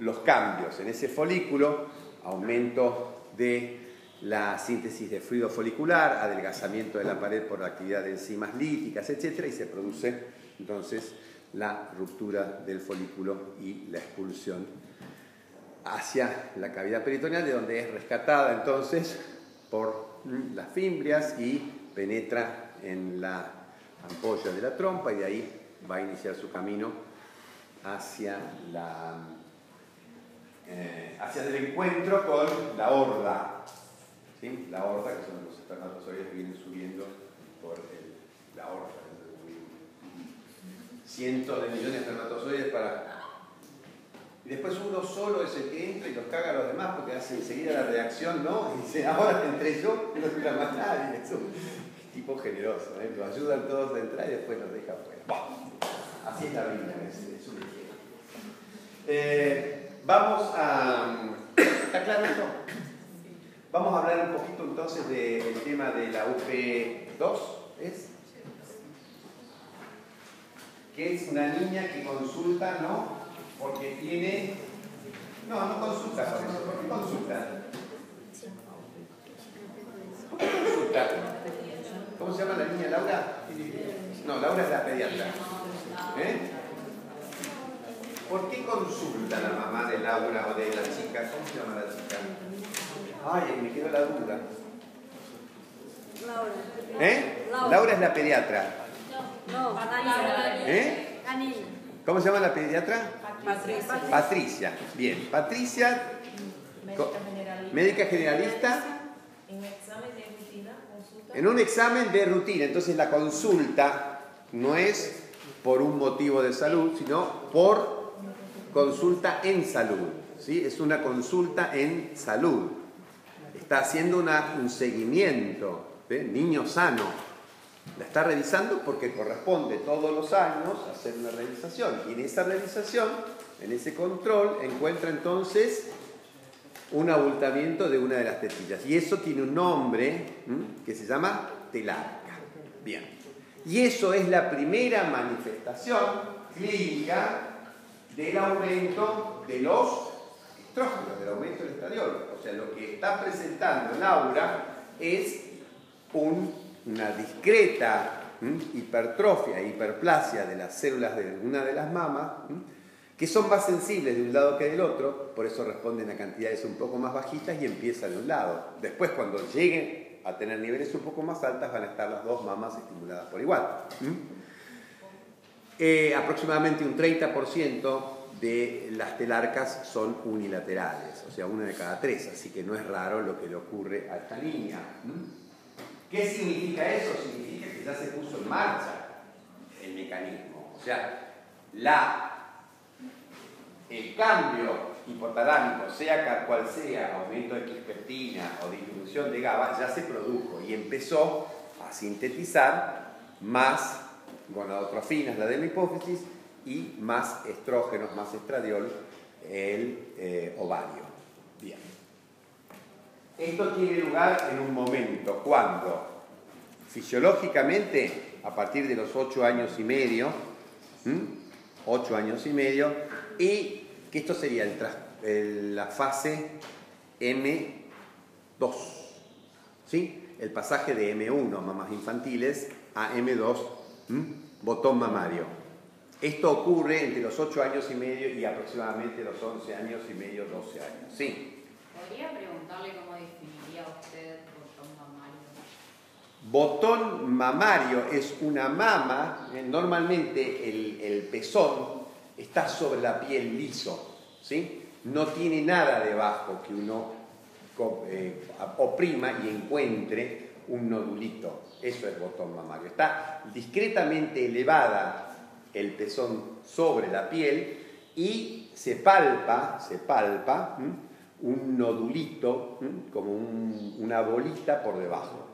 los cambios. En ese folículo, aumento de la síntesis de fluido folicular, adelgazamiento de la pared por la actividad de enzimas líticas, etc. Y se produce entonces la ruptura del folículo y la expulsión hacia la cavidad peritoneal, de donde es rescatada entonces por las fimbrias y penetra en la ampolla de la trompa y de ahí va a iniciar su camino hacia la eh, hacia el encuentro con la horda ¿sí? la horda que son los espermatozoides que vienen subiendo por la horda cientos de millones de espermatozoides para y después uno solo es el que entra y los caga a los demás porque hace enseguida la reacción, ¿no? Y dice, ahora entré yo, no quiero más nadie. Es un tipo generoso, ¿eh? Lo ayudan todos a entrar y después los deja fuera. Así es la vida, es, un eh, Vamos a... ¿Está claro esto? Vamos a hablar un poquito entonces del tema de la UP2, ¿es? Que es una niña que consulta, ¿no? Porque tiene... No, no consulta por eso, porque consulta. ¿Por qué consulta? ¿Cómo se llama la niña Laura? No, Laura es la pediatra. ¿Eh? ¿Por qué consulta la mamá de Laura o de la chica? ¿Cómo se llama la chica? Ay, me quedó la duda. Laura. ¿Eh? Laura, es la pediatra. No, ¿Eh? ¿Cómo se llama la pediatra? Patricia. Patricia. Bien, Patricia, médica generalista. En un examen de rutina. Entonces la consulta no es por un motivo de salud, sino por consulta en salud. ¿sí? Es una consulta en salud. Está haciendo un seguimiento, de niño sano. La está revisando porque corresponde todos los años hacer una revisación. Y en esa revisación, en ese control, encuentra entonces un abultamiento de una de las tetillas. Y eso tiene un nombre que se llama telarca. Bien. Y eso es la primera manifestación clínica del aumento de los estrógenos, del aumento del estradiol. O sea, lo que está presentando Laura es una discreta hipertrofia, hiperplasia de las células de una de las mamas, que son más sensibles de un lado que del otro, por eso responden a cantidades un poco más bajitas y empieza de un lado. Después, cuando lleguen a tener niveles un poco más altas, van a estar las dos mamas estimuladas por igual. Eh, aproximadamente un 30% de las telarcas son unilaterales, o sea, una de cada tres, así que no es raro lo que le ocurre a esta niña. ¿Qué significa eso? Significa que ya se puso en marcha el mecanismo, o sea, la, el cambio hipotalámico, sea cual sea, aumento de crispetina o disminución de GABA, ya se produjo y empezó a sintetizar más gonadotrofinas, la de la hipófisis, y más estrógenos, más estradiol, el eh, ovario. Bien. Esto tiene lugar en un momento cuando fisiológicamente, a partir de los 8 años y medio, 8 años y medio, y que esto sería la fase M2, ¿sí? el pasaje de M1, mamás infantiles, a M2, botón mamario. Esto ocurre entre los 8 años y medio y aproximadamente los 11 años y medio, 12 años. Sí. ¿Podría preguntarle cómo definiría usted botón mamario? Botón mamario es una mama, eh, normalmente el, pezón está sobre la piel liso, ¿sí? no tiene nada debajo que uno eh, oprima y encuentre un nodulito. Eso es botón mamario. Está discretamente elevada el pezón sobre la piel y se palpa, se palpa un nodulito, como una bolita por debajo.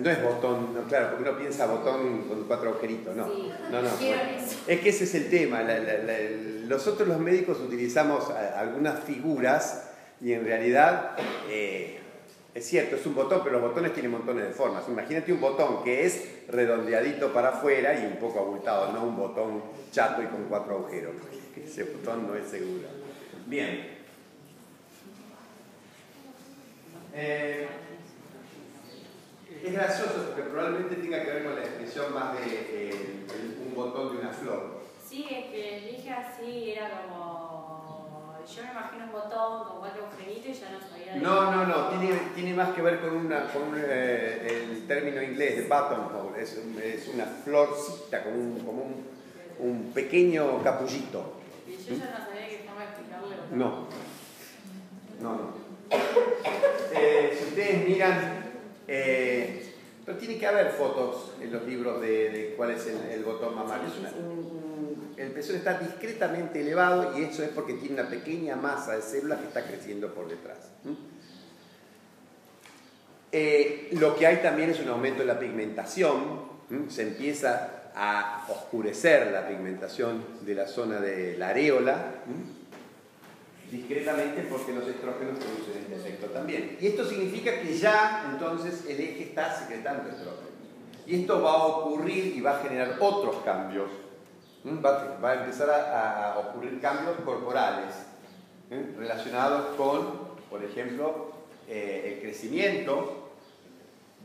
No es botón, no, claro, porque uno piensa botón con cuatro agujeritos, no. no, no. es que ese es el tema. nosotros los médicos utilizamos algunas figuras y en realidad eh, es cierto, es un botón, pero los botones tienen montones de formas. Imagínate un botón que es redondeadito para afuera y un poco abultado, no un botón chato y con cuatro agujeros. *laughs* Ese botón no es seguro. Bien. Eh, es gracioso porque probablemente tenga que ver con la expresión más de eh, un botón de una flor. Sí, es que dije así, era como. Yo me imagino un botón con cuatro agujeritos y ya no sabía. De no, no, no, tiene, tiene, más que ver con, una, con eh, el término inglés de buttonhole. Es, es una florcita, como un, como un, un pequeño capullito. Y yo ya no sabía qué forma explicarle. No, no, no. Eh, si ustedes miran eh, pero tiene que haber fotos en los libros de, cuál es el, botón mamario. El pezón está discretamente elevado y eso es porque tiene una pequeña masa de células que está creciendo por detrás. Eh, lo que hay también es un aumento de la pigmentación. Se empieza a oscurecer la pigmentación de la zona de la areola discretamente porque los estrógenos producen este efecto también. Y esto significa que ya entonces el eje está secretando estrógenos. Y esto va a ocurrir y va a generar otros cambios. Va, a empezar a, ocurrir cambios corporales relacionados con, por ejemplo, eh, el crecimiento.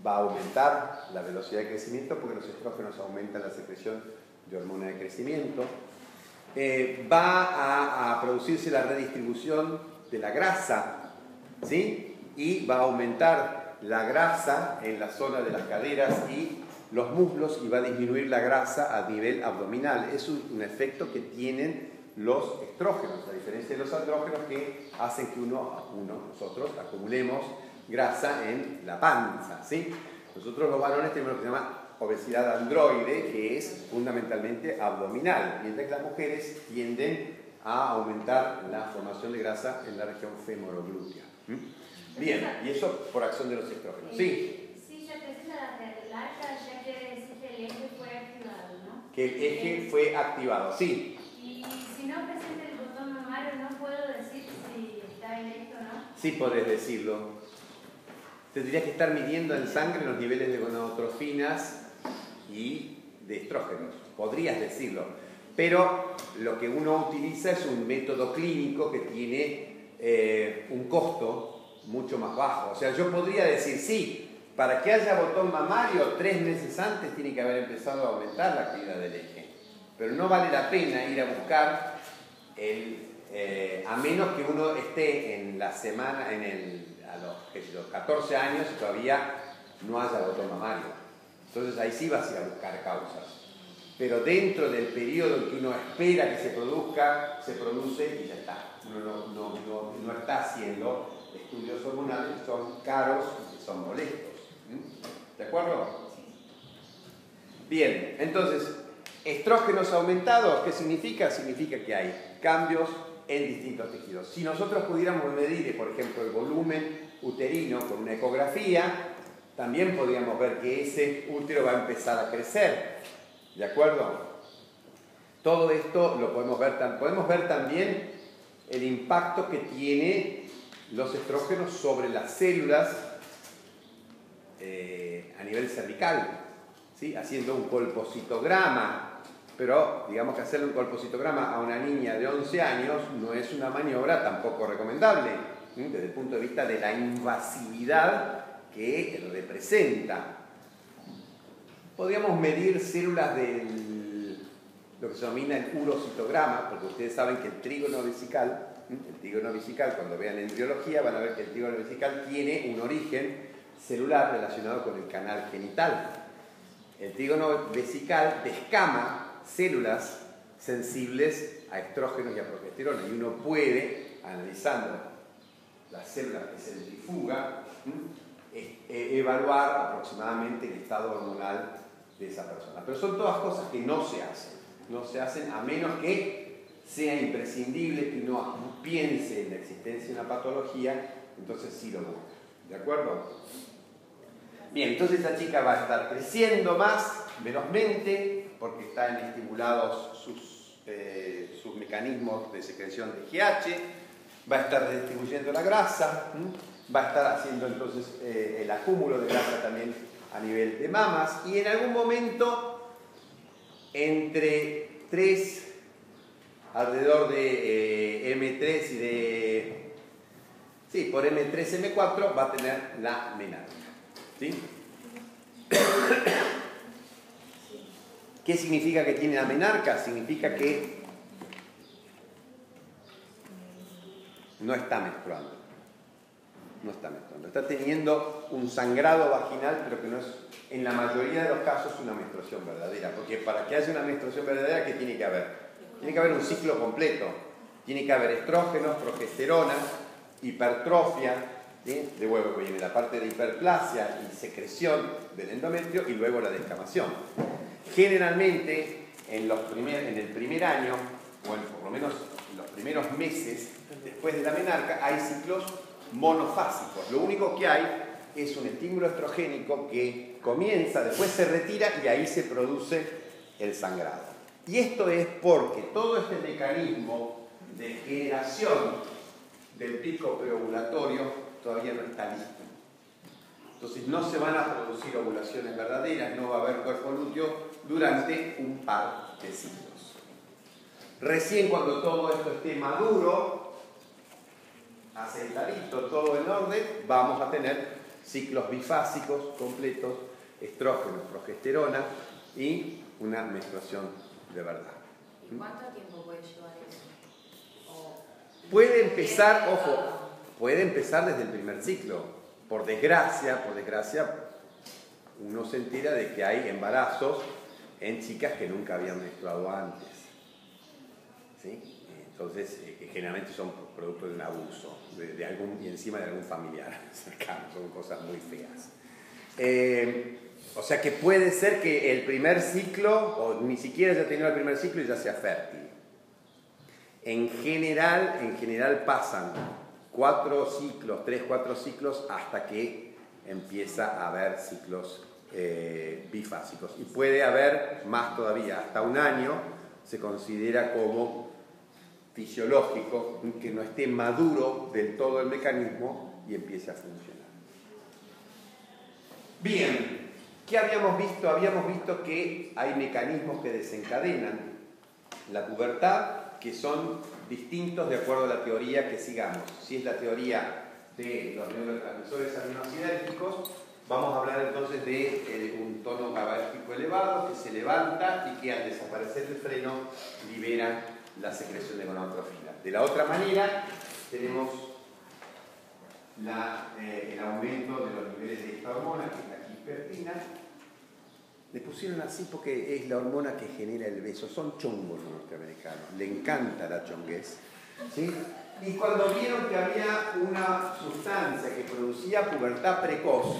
Va a aumentar la velocidad de crecimiento porque los estrógenos aumentan la secreción de hormona de crecimiento eh, va a, producirse la redistribución de la grasa, ¿sí? Y va a aumentar la grasa en la zona de las caderas y los muslos y va a disminuir la grasa a nivel abdominal. Es un, efecto que tienen los estrógenos, a diferencia de los andrógenos que hacen que uno, uno, nosotros, acumulemos grasa en la panza, ¿sí? Nosotros los varones tenemos lo que se llama obesidad androide, que es fundamentalmente abdominal, mientras que las mujeres tienden a aumentar la formación de grasa en la región femoroglútea. Bien, y eso por acción de los estrógenos. Sí. Si se presenta la alta, ya quiere decir que el eje fue activado, ¿no? Que el eje fue activado, sí. Y si no presenta el botón mamario, ¿no puedo decir si está erecto o no? Sí, podés decirlo. Tendrías que estar midiendo en sangre los niveles de gonadotrofinas y de estrógenos, podrías decirlo. Pero lo que uno utiliza es un método clínico que tiene eh, un costo mucho más bajo. O sea, yo podría decir, sí, para que haya botón mamario, tres meses antes tiene que haber empezado a aumentar la actividad del eje. Pero no vale la pena ir a buscar el, eh, a menos que uno esté en la semana, en el, a los, los 14 años todavía no haya botón mamario. Entonces ahí sí vas a ir a buscar causas. Pero dentro del periodo en que uno espera que se produzca, se produce y ya está. Uno no, está haciendo estudios hormonales son caros y son molestos. ¿De acuerdo? Bien, entonces, estrógenos aumentados, ¿qué significa? Significa que hay cambios en distintos tejidos. Si nosotros pudiéramos medir, por ejemplo, el volumen uterino con una ecografía, también podríamos ver que ese útero va a empezar a crecer. ¿De acuerdo? Todo esto lo podemos ver, podemos ver también el impacto que tiene los estrógenos sobre las células eh, a nivel cervical, ¿sí? haciendo un colpocitograma, pero digamos que hacerle un colpocitograma a una niña de 11 años no es una maniobra tampoco recomendable, desde el punto de vista de la invasividad que representa. Podríamos medir células del lo que se denomina el urocitograma, porque ustedes saben que el trígono vesical, el trígono vesical, cuando vean embriología, van a ver que el trígono vesical tiene un origen celular relacionado con el canal genital. El trígono vesical descama células sensibles a estrógenos y a progesterona. Y uno puede, analizando las células que se centrifuga, e, evaluar aproximadamente el estado hormonal de esa persona. Pero son todas cosas que no se hacen. No se hacen a menos que sea imprescindible que uno piense en la existencia de una patología, entonces sí lo busca. ¿De acuerdo? Bien, entonces esta chica va a estar creciendo más velozmente porque están estimulados sus, eh, sus mecanismos de secreción de GH, va a estar redistribuyendo la grasa, va a estar haciendo entonces eh, el acúmulo de grasa también a nivel de mamas y en algún momento entre 3, alrededor de eh, M3 y de... Sí, por M3, M4 va a tener la menarca. ¿Sí? *coughs* ¿Qué significa que tiene la? Significa que no está menstruando. No está menstruando. Está teniendo un sangrado vaginal, pero que no es, en la mayoría de los casos, una menstruación verdadera. Porque para que haya una menstruación verdadera, ¿qué tiene que haber? Tiene que haber un ciclo completo. Tiene que haber estrógenos, progesterona, hipertrofia, de huevo viene la parte de hiperplasia y secreción del endometrio y luego la descamación. Generalmente en, los en el primer año, o por lo menos en los primeros meses después de la menarca, hay ciclos monofásicos. Lo único que hay es un estímulo estrogénico que comienza, después se retira y ahí se produce el sangrado. Y esto es porque todo este mecanismo de generación del pico preovulatorio todavía no está listo. Entonces no se van a producir ovulaciones verdaderas, no va a haber cuerpo lúteo durante un par de ciclos. Recién cuando todo esto esté maduro, aceitadito, todo en orden, vamos a tener ciclos bifásicos completos, estrógenos, progesterona y una menstruación de verdad. ¿Y cuánto tiempo puede llevar eso? puede empezar, ojo, puede empezar desde el primer ciclo. Por desgracia, por desgracia, uno se entera de que hay embarazos en chicas que nunca habían menstruado antes. ¿Sí? Entonces, eh, que generalmente son producto de un abuso, de, algún, y encima de algún familiar *laughs* cercano, son cosas muy feas. Eh, o sea que puede ser que el primer ciclo, o ni siquiera haya tenido el primer ciclo y ya sea fértil. En general, en general pasan cuatro ciclos, tres, cuatro ciclos, hasta que empieza a haber ciclos eh, bifásicos. Y puede haber más todavía, hasta un año se considera como fisiológico, que no esté maduro del todo el mecanismo y empiece a funcionar. Bien, ¿qué habíamos visto? Habíamos visto que hay mecanismos que desencadenan la pubertad, que son distintos de acuerdo a la teoría que sigamos. Si es la teoría de los neurotransmisores aminocidérgicos, vamos a hablar entonces de eh, un tono GABAérgico elevado que se levanta y que al desaparecer el freno libera la secreción de gonadotrofina. De la otra manera, tenemos eh, el aumento de los niveles de esta hormona, que es la quispertina, le pusieron así porque es la hormona que genera el beso. Son chongos los norteamericanos. Le encanta la chonguez. ¿sí? Y cuando vieron que había una sustancia que producía pubertad precoz,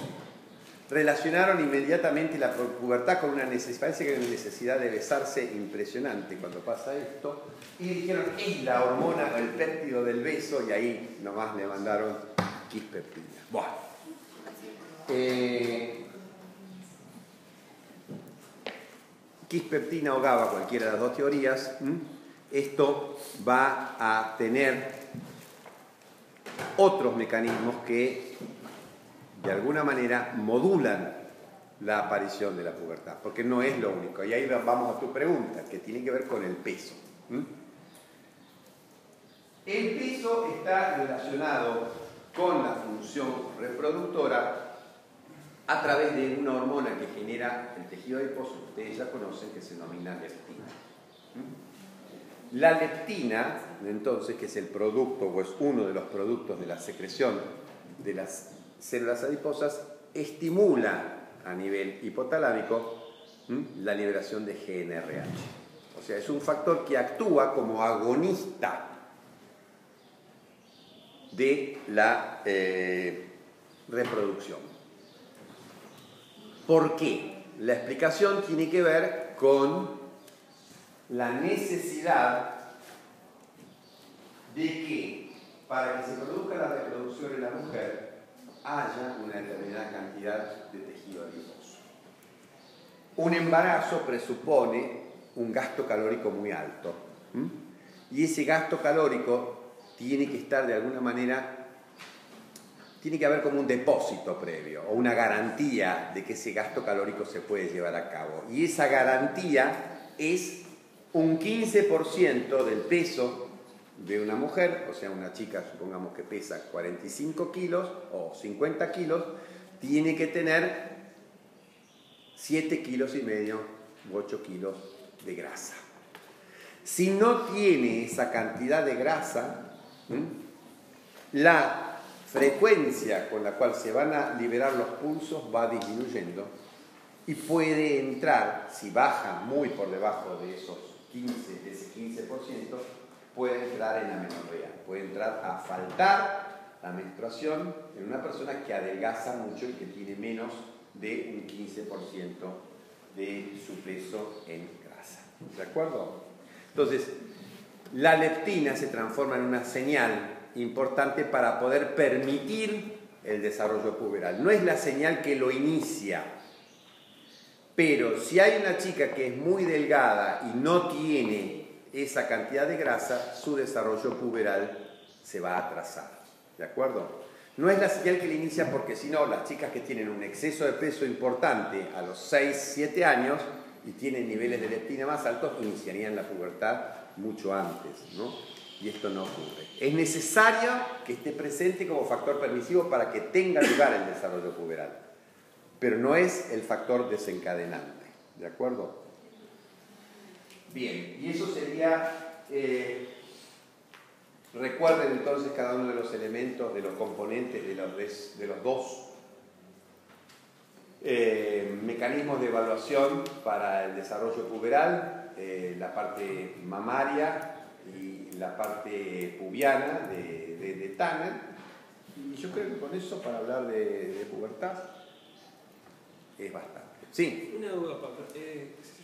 relacionaron inmediatamente la pubertad con una necesidad, parece que una necesidad de besarse impresionante cuando pasa esto, y dijeron, es la hormona, el péptido del beso, y ahí nomás le mandaron quispeptina. Bueno. Eh, Quispeptina o GABA, cualquiera de las dos teorías, esto va a tener otros mecanismos que de alguna manera modulan la aparición de la pubertad, porque no es lo único. Y ahí vamos a tu pregunta, que tiene que ver con el peso. El peso está relacionado con la función reproductora a través de una hormona que genera el tejido adiposo, ustedes ya conocen, que se denomina leptina. ¿Mm? La leptina, entonces, que es el producto o es uno de los productos de la secreción de las células adiposas, estimula a nivel hipotalámico la liberación de GNRH. O sea, es un factor que actúa como agonista de la eh, reproducción. ¿Por qué? La explicación tiene que ver con la necesidad de que para que se produzca la reproducción en la mujer haya una determinada cantidad de tejido adiposo. Un embarazo presupone un gasto calórico muy alto. Y ese gasto calórico tiene que estar de alguna manera, tiene que haber como un depósito previo o una garantía de que ese gasto calórico se puede llevar a cabo. Y esa garantía es un 15% del peso de una mujer, o sea, una chica, supongamos que pesa 45 kilos o 50 kilos, tiene que tener 7 kilos y medio u 8 kilos de grasa. Si no tiene esa cantidad de grasa, la frecuencia con la cual se van a liberar los pulsos va disminuyendo y puede entrar, si baja muy por debajo de esos 15, de ese 15%, puede entrar en la menorrea, puede entrar a faltar la menstruación en una persona que adelgaza mucho y que tiene menos de un 15% de su peso en grasa. ¿De acuerdo? Entonces, la leptina se transforma en una señal importante para poder permitir el desarrollo puberal. No es la señal que lo inicia, pero si hay una chica que es muy delgada y no tiene esa cantidad de grasa, su desarrollo puberal se va a atrasar. ¿De acuerdo? No es la señal que le inicia porque si no, las chicas que tienen un exceso de peso importante a los 6, 7 años y tienen niveles de leptina más altos, iniciarían la pubertad mucho antes, ¿no? Y esto no ocurre. Es necesario que esté presente como factor permisivo para que tenga lugar el desarrollo puberal, pero no es el factor desencadenante, ¿de acuerdo? Bien, y eso sería, eh, recuerden entonces cada uno de los elementos, de los componentes de los, dos eh, mecanismos de evaluación para el desarrollo puberal, eh, la parte mamaria la parte pubiana de, de, Tanner. Y yo creo que con eso, para hablar de, pubertad, es bastante. Sí. Una duda, papá.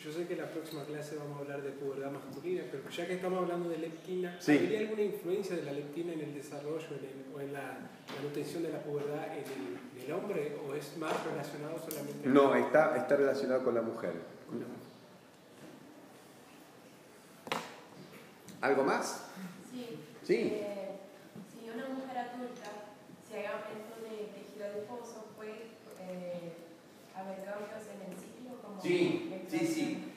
Yo sé que en la próxima clase vamos a hablar de pubertad masculina, pero ya que estamos hablando de leptina, ¿habría alguna influencia de la leptina en el desarrollo o en la manutención de la pubertad en el, hombre o es más relacionado solamente No, está, está relacionado con la mujer. ¿Algo más? Sí. Sí. Eh, si una mujer adulta, si hay aumento de tejido adiposo, puede eh, haber cambios en el ciclo como Sí, sí, sí.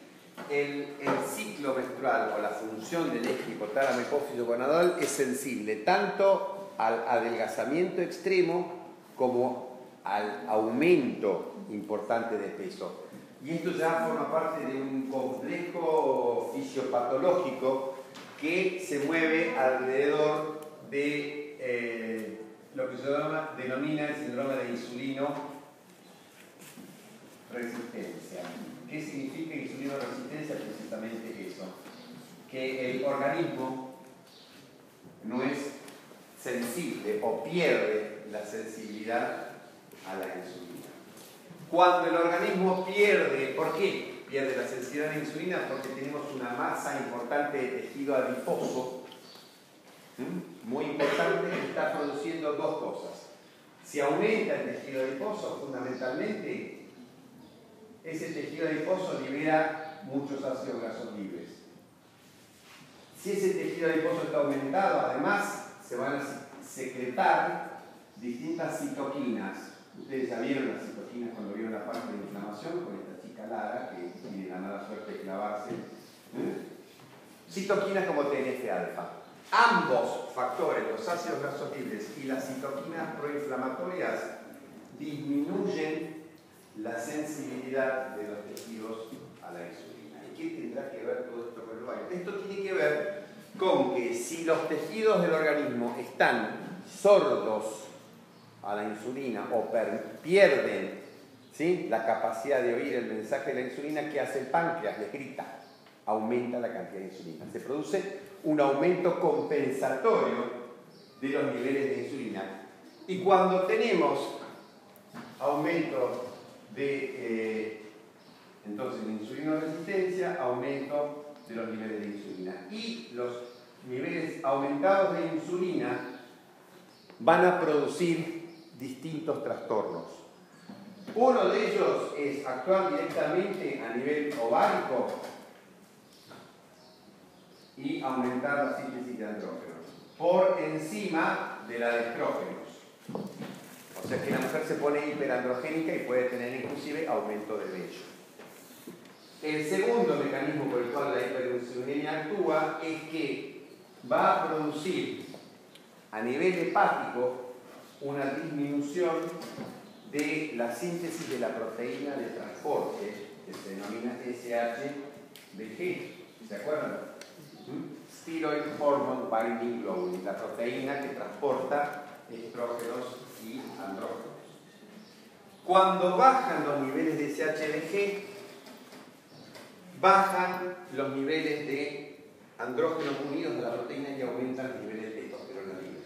El, ciclo menstrual o la función del eje hipotálamo hipófiso gonadal es sensible tanto al adelgazamiento extremo como al aumento importante de peso. Y esto ya forma parte de un complejo fisiopatológico que se mueve alrededor de eh, lo que se denomina el síndrome de insulino resistencia. ¿Qué significa insulino resistencia? Precisamente eso, que el organismo no es sensible o pierde la sensibilidad a la insulina. Cuando el organismo pierde, ¿por qué pierde la sensibilidad a la insulina? Porque tenemos una masa importante de tejido adiposo, muy importante, que está produciendo dos cosas. Si aumenta el tejido adiposo, fundamentalmente ese tejido adiposo libera muchos ácidos grasos libres. Si ese tejido adiposo está aumentado, además se van a secretar distintas citoquinas. Ustedes ya vieron las citoquinas cuando vieron la parte de inflamación con esta chica Lara, que tiene la mala suerte de clavarse. ¿eh? Citoquinas como TNF-alfa. Ambos factores, los ácidos grasos libres y las citoquinas proinflamatorias, disminuyen la sensibilidad de los tejidos a la insulina. ¿Y qué tendrá que ver todo esto con el baño? Esto tiene que ver con que si los tejidos del organismo están sordos a la insulina o pierden ¿sí? la capacidad de oír el mensaje de la insulina, ¿qué hace el páncreas? Les grita. aumenta la cantidad de insulina. Se produce un aumento compensatorio de los niveles de insulina. Y cuando tenemos aumento de, eh, entonces, de resistencia, aumento de los niveles de insulina. Y los niveles aumentados de insulina van a producir distintos trastornos. Uno de ellos es actuar directamente a nivel ovárico y aumentar la síntesis de andrógenos por encima de la de estrógenos. O sea que la mujer se pone hiperandrogénica y puede tener inclusive aumento de vello. El segundo mecanismo por el cual la hiperinsulinemia actúa es que va a producir a nivel hepático una disminución de la síntesis de la proteína de transporte que se denomina SHBG. ¿Se acuerdan? Steroid Hormone Binding Globulin, la proteína que transporta estrógenos y andrógenos. Cuando bajan los niveles de SHBG, bajan los niveles de andrógenos unidos a la proteína y aumentan los niveles de testosterona libre.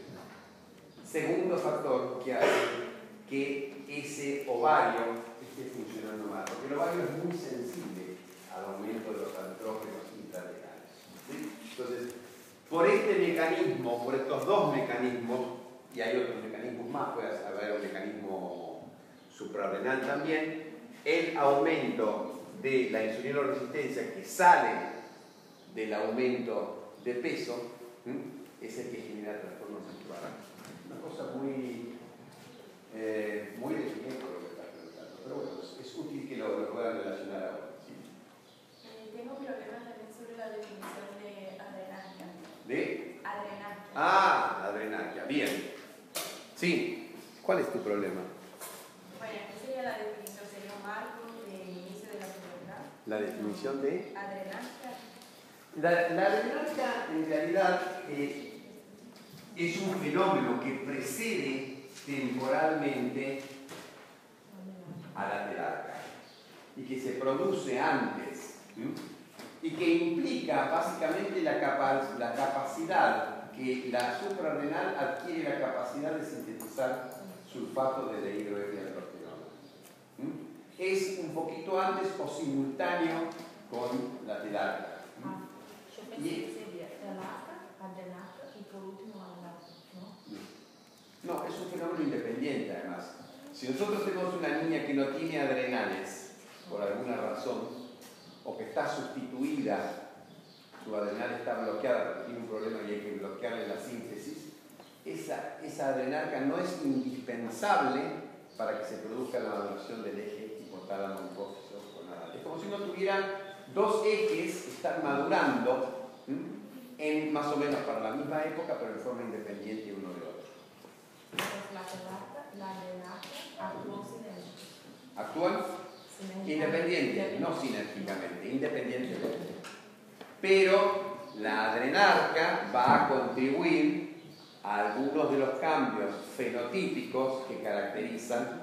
Segundo factor que hace que ese ovario esté funcionando mal, porque el ovario es muy sensible al aumento de los andrógenos intrarenales. Entonces, por este mecanismo, por estos dos mecanismos, y hay otros mecanismos más, puede haber un mecanismo suprarrenal también, el aumento de la insulina resistencia que sale del aumento de peso es el que genera trastornos sexuales. Una cosa muy, eh, muy definida por lo que está preguntando. Pero bueno, es, útil que lo, puedan relacionar ahora. Eh, tengo problemas también sobre la definición de adrenalina. ¿De? Adrenalina. Ah, adrenalina. Bien. Sí. ¿Cuál es tu problema? Bueno, ¿qué sería la definición? ¿Sería un marco de inicio de la pubertad? La definición de... Adrenalina. La, la adrenalina en realidad eh, es un fenómeno que precede temporalmente a la terapia y que se produce antes ¿sí? y que implica básicamente la, capa la capacidad que la suprarrenal adquiere la capacidad de sintetizar sulfato de dehidroepiandrosterona. Es un poquito antes o simultáneo con la terapia. Ah, yo pensé que sería ¿no? Es un fenómeno independiente además. Si nosotros tenemos una niña que no tiene adrenales por alguna razón, o que está sustituida, su adrenal está bloqueada porque tiene un problema y hay que bloquearle la síntesis, esa, esa adrenarca no es indispensable para que se produzca la maduración del eje hipotálamo hipófiso gonadal. Es como si uno tuviera dos ejes que están madurando en más o menos para la misma época, pero en forma independiente uno de otro. Entonces la relata, la adrenata actúa sinérgica. Actúan independiente, no sinérgicamente, independientemente. Pero la adrenarca va a contribuir a algunos de los cambios fenotípicos que caracterizan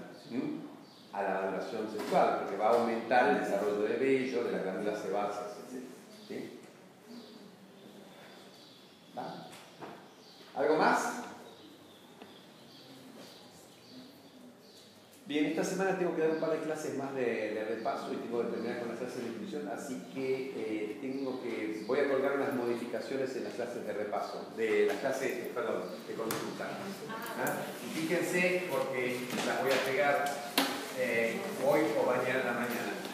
a la maduración sexual, porque va a aumentar el desarrollo de vello, de las glándulas sebáceas, etc. ¿Algo más? Bien, esta semana tengo que dar un par de clases más de, repaso y tengo que terminar con las clases de inscripción, así que eh, tengo que, voy a colgar unas modificaciones en las clases de repaso, de las clases, perdón, de consulta. ¿Ah? Y fíjense porque las voy a pegar eh, hoy o mañana mañana.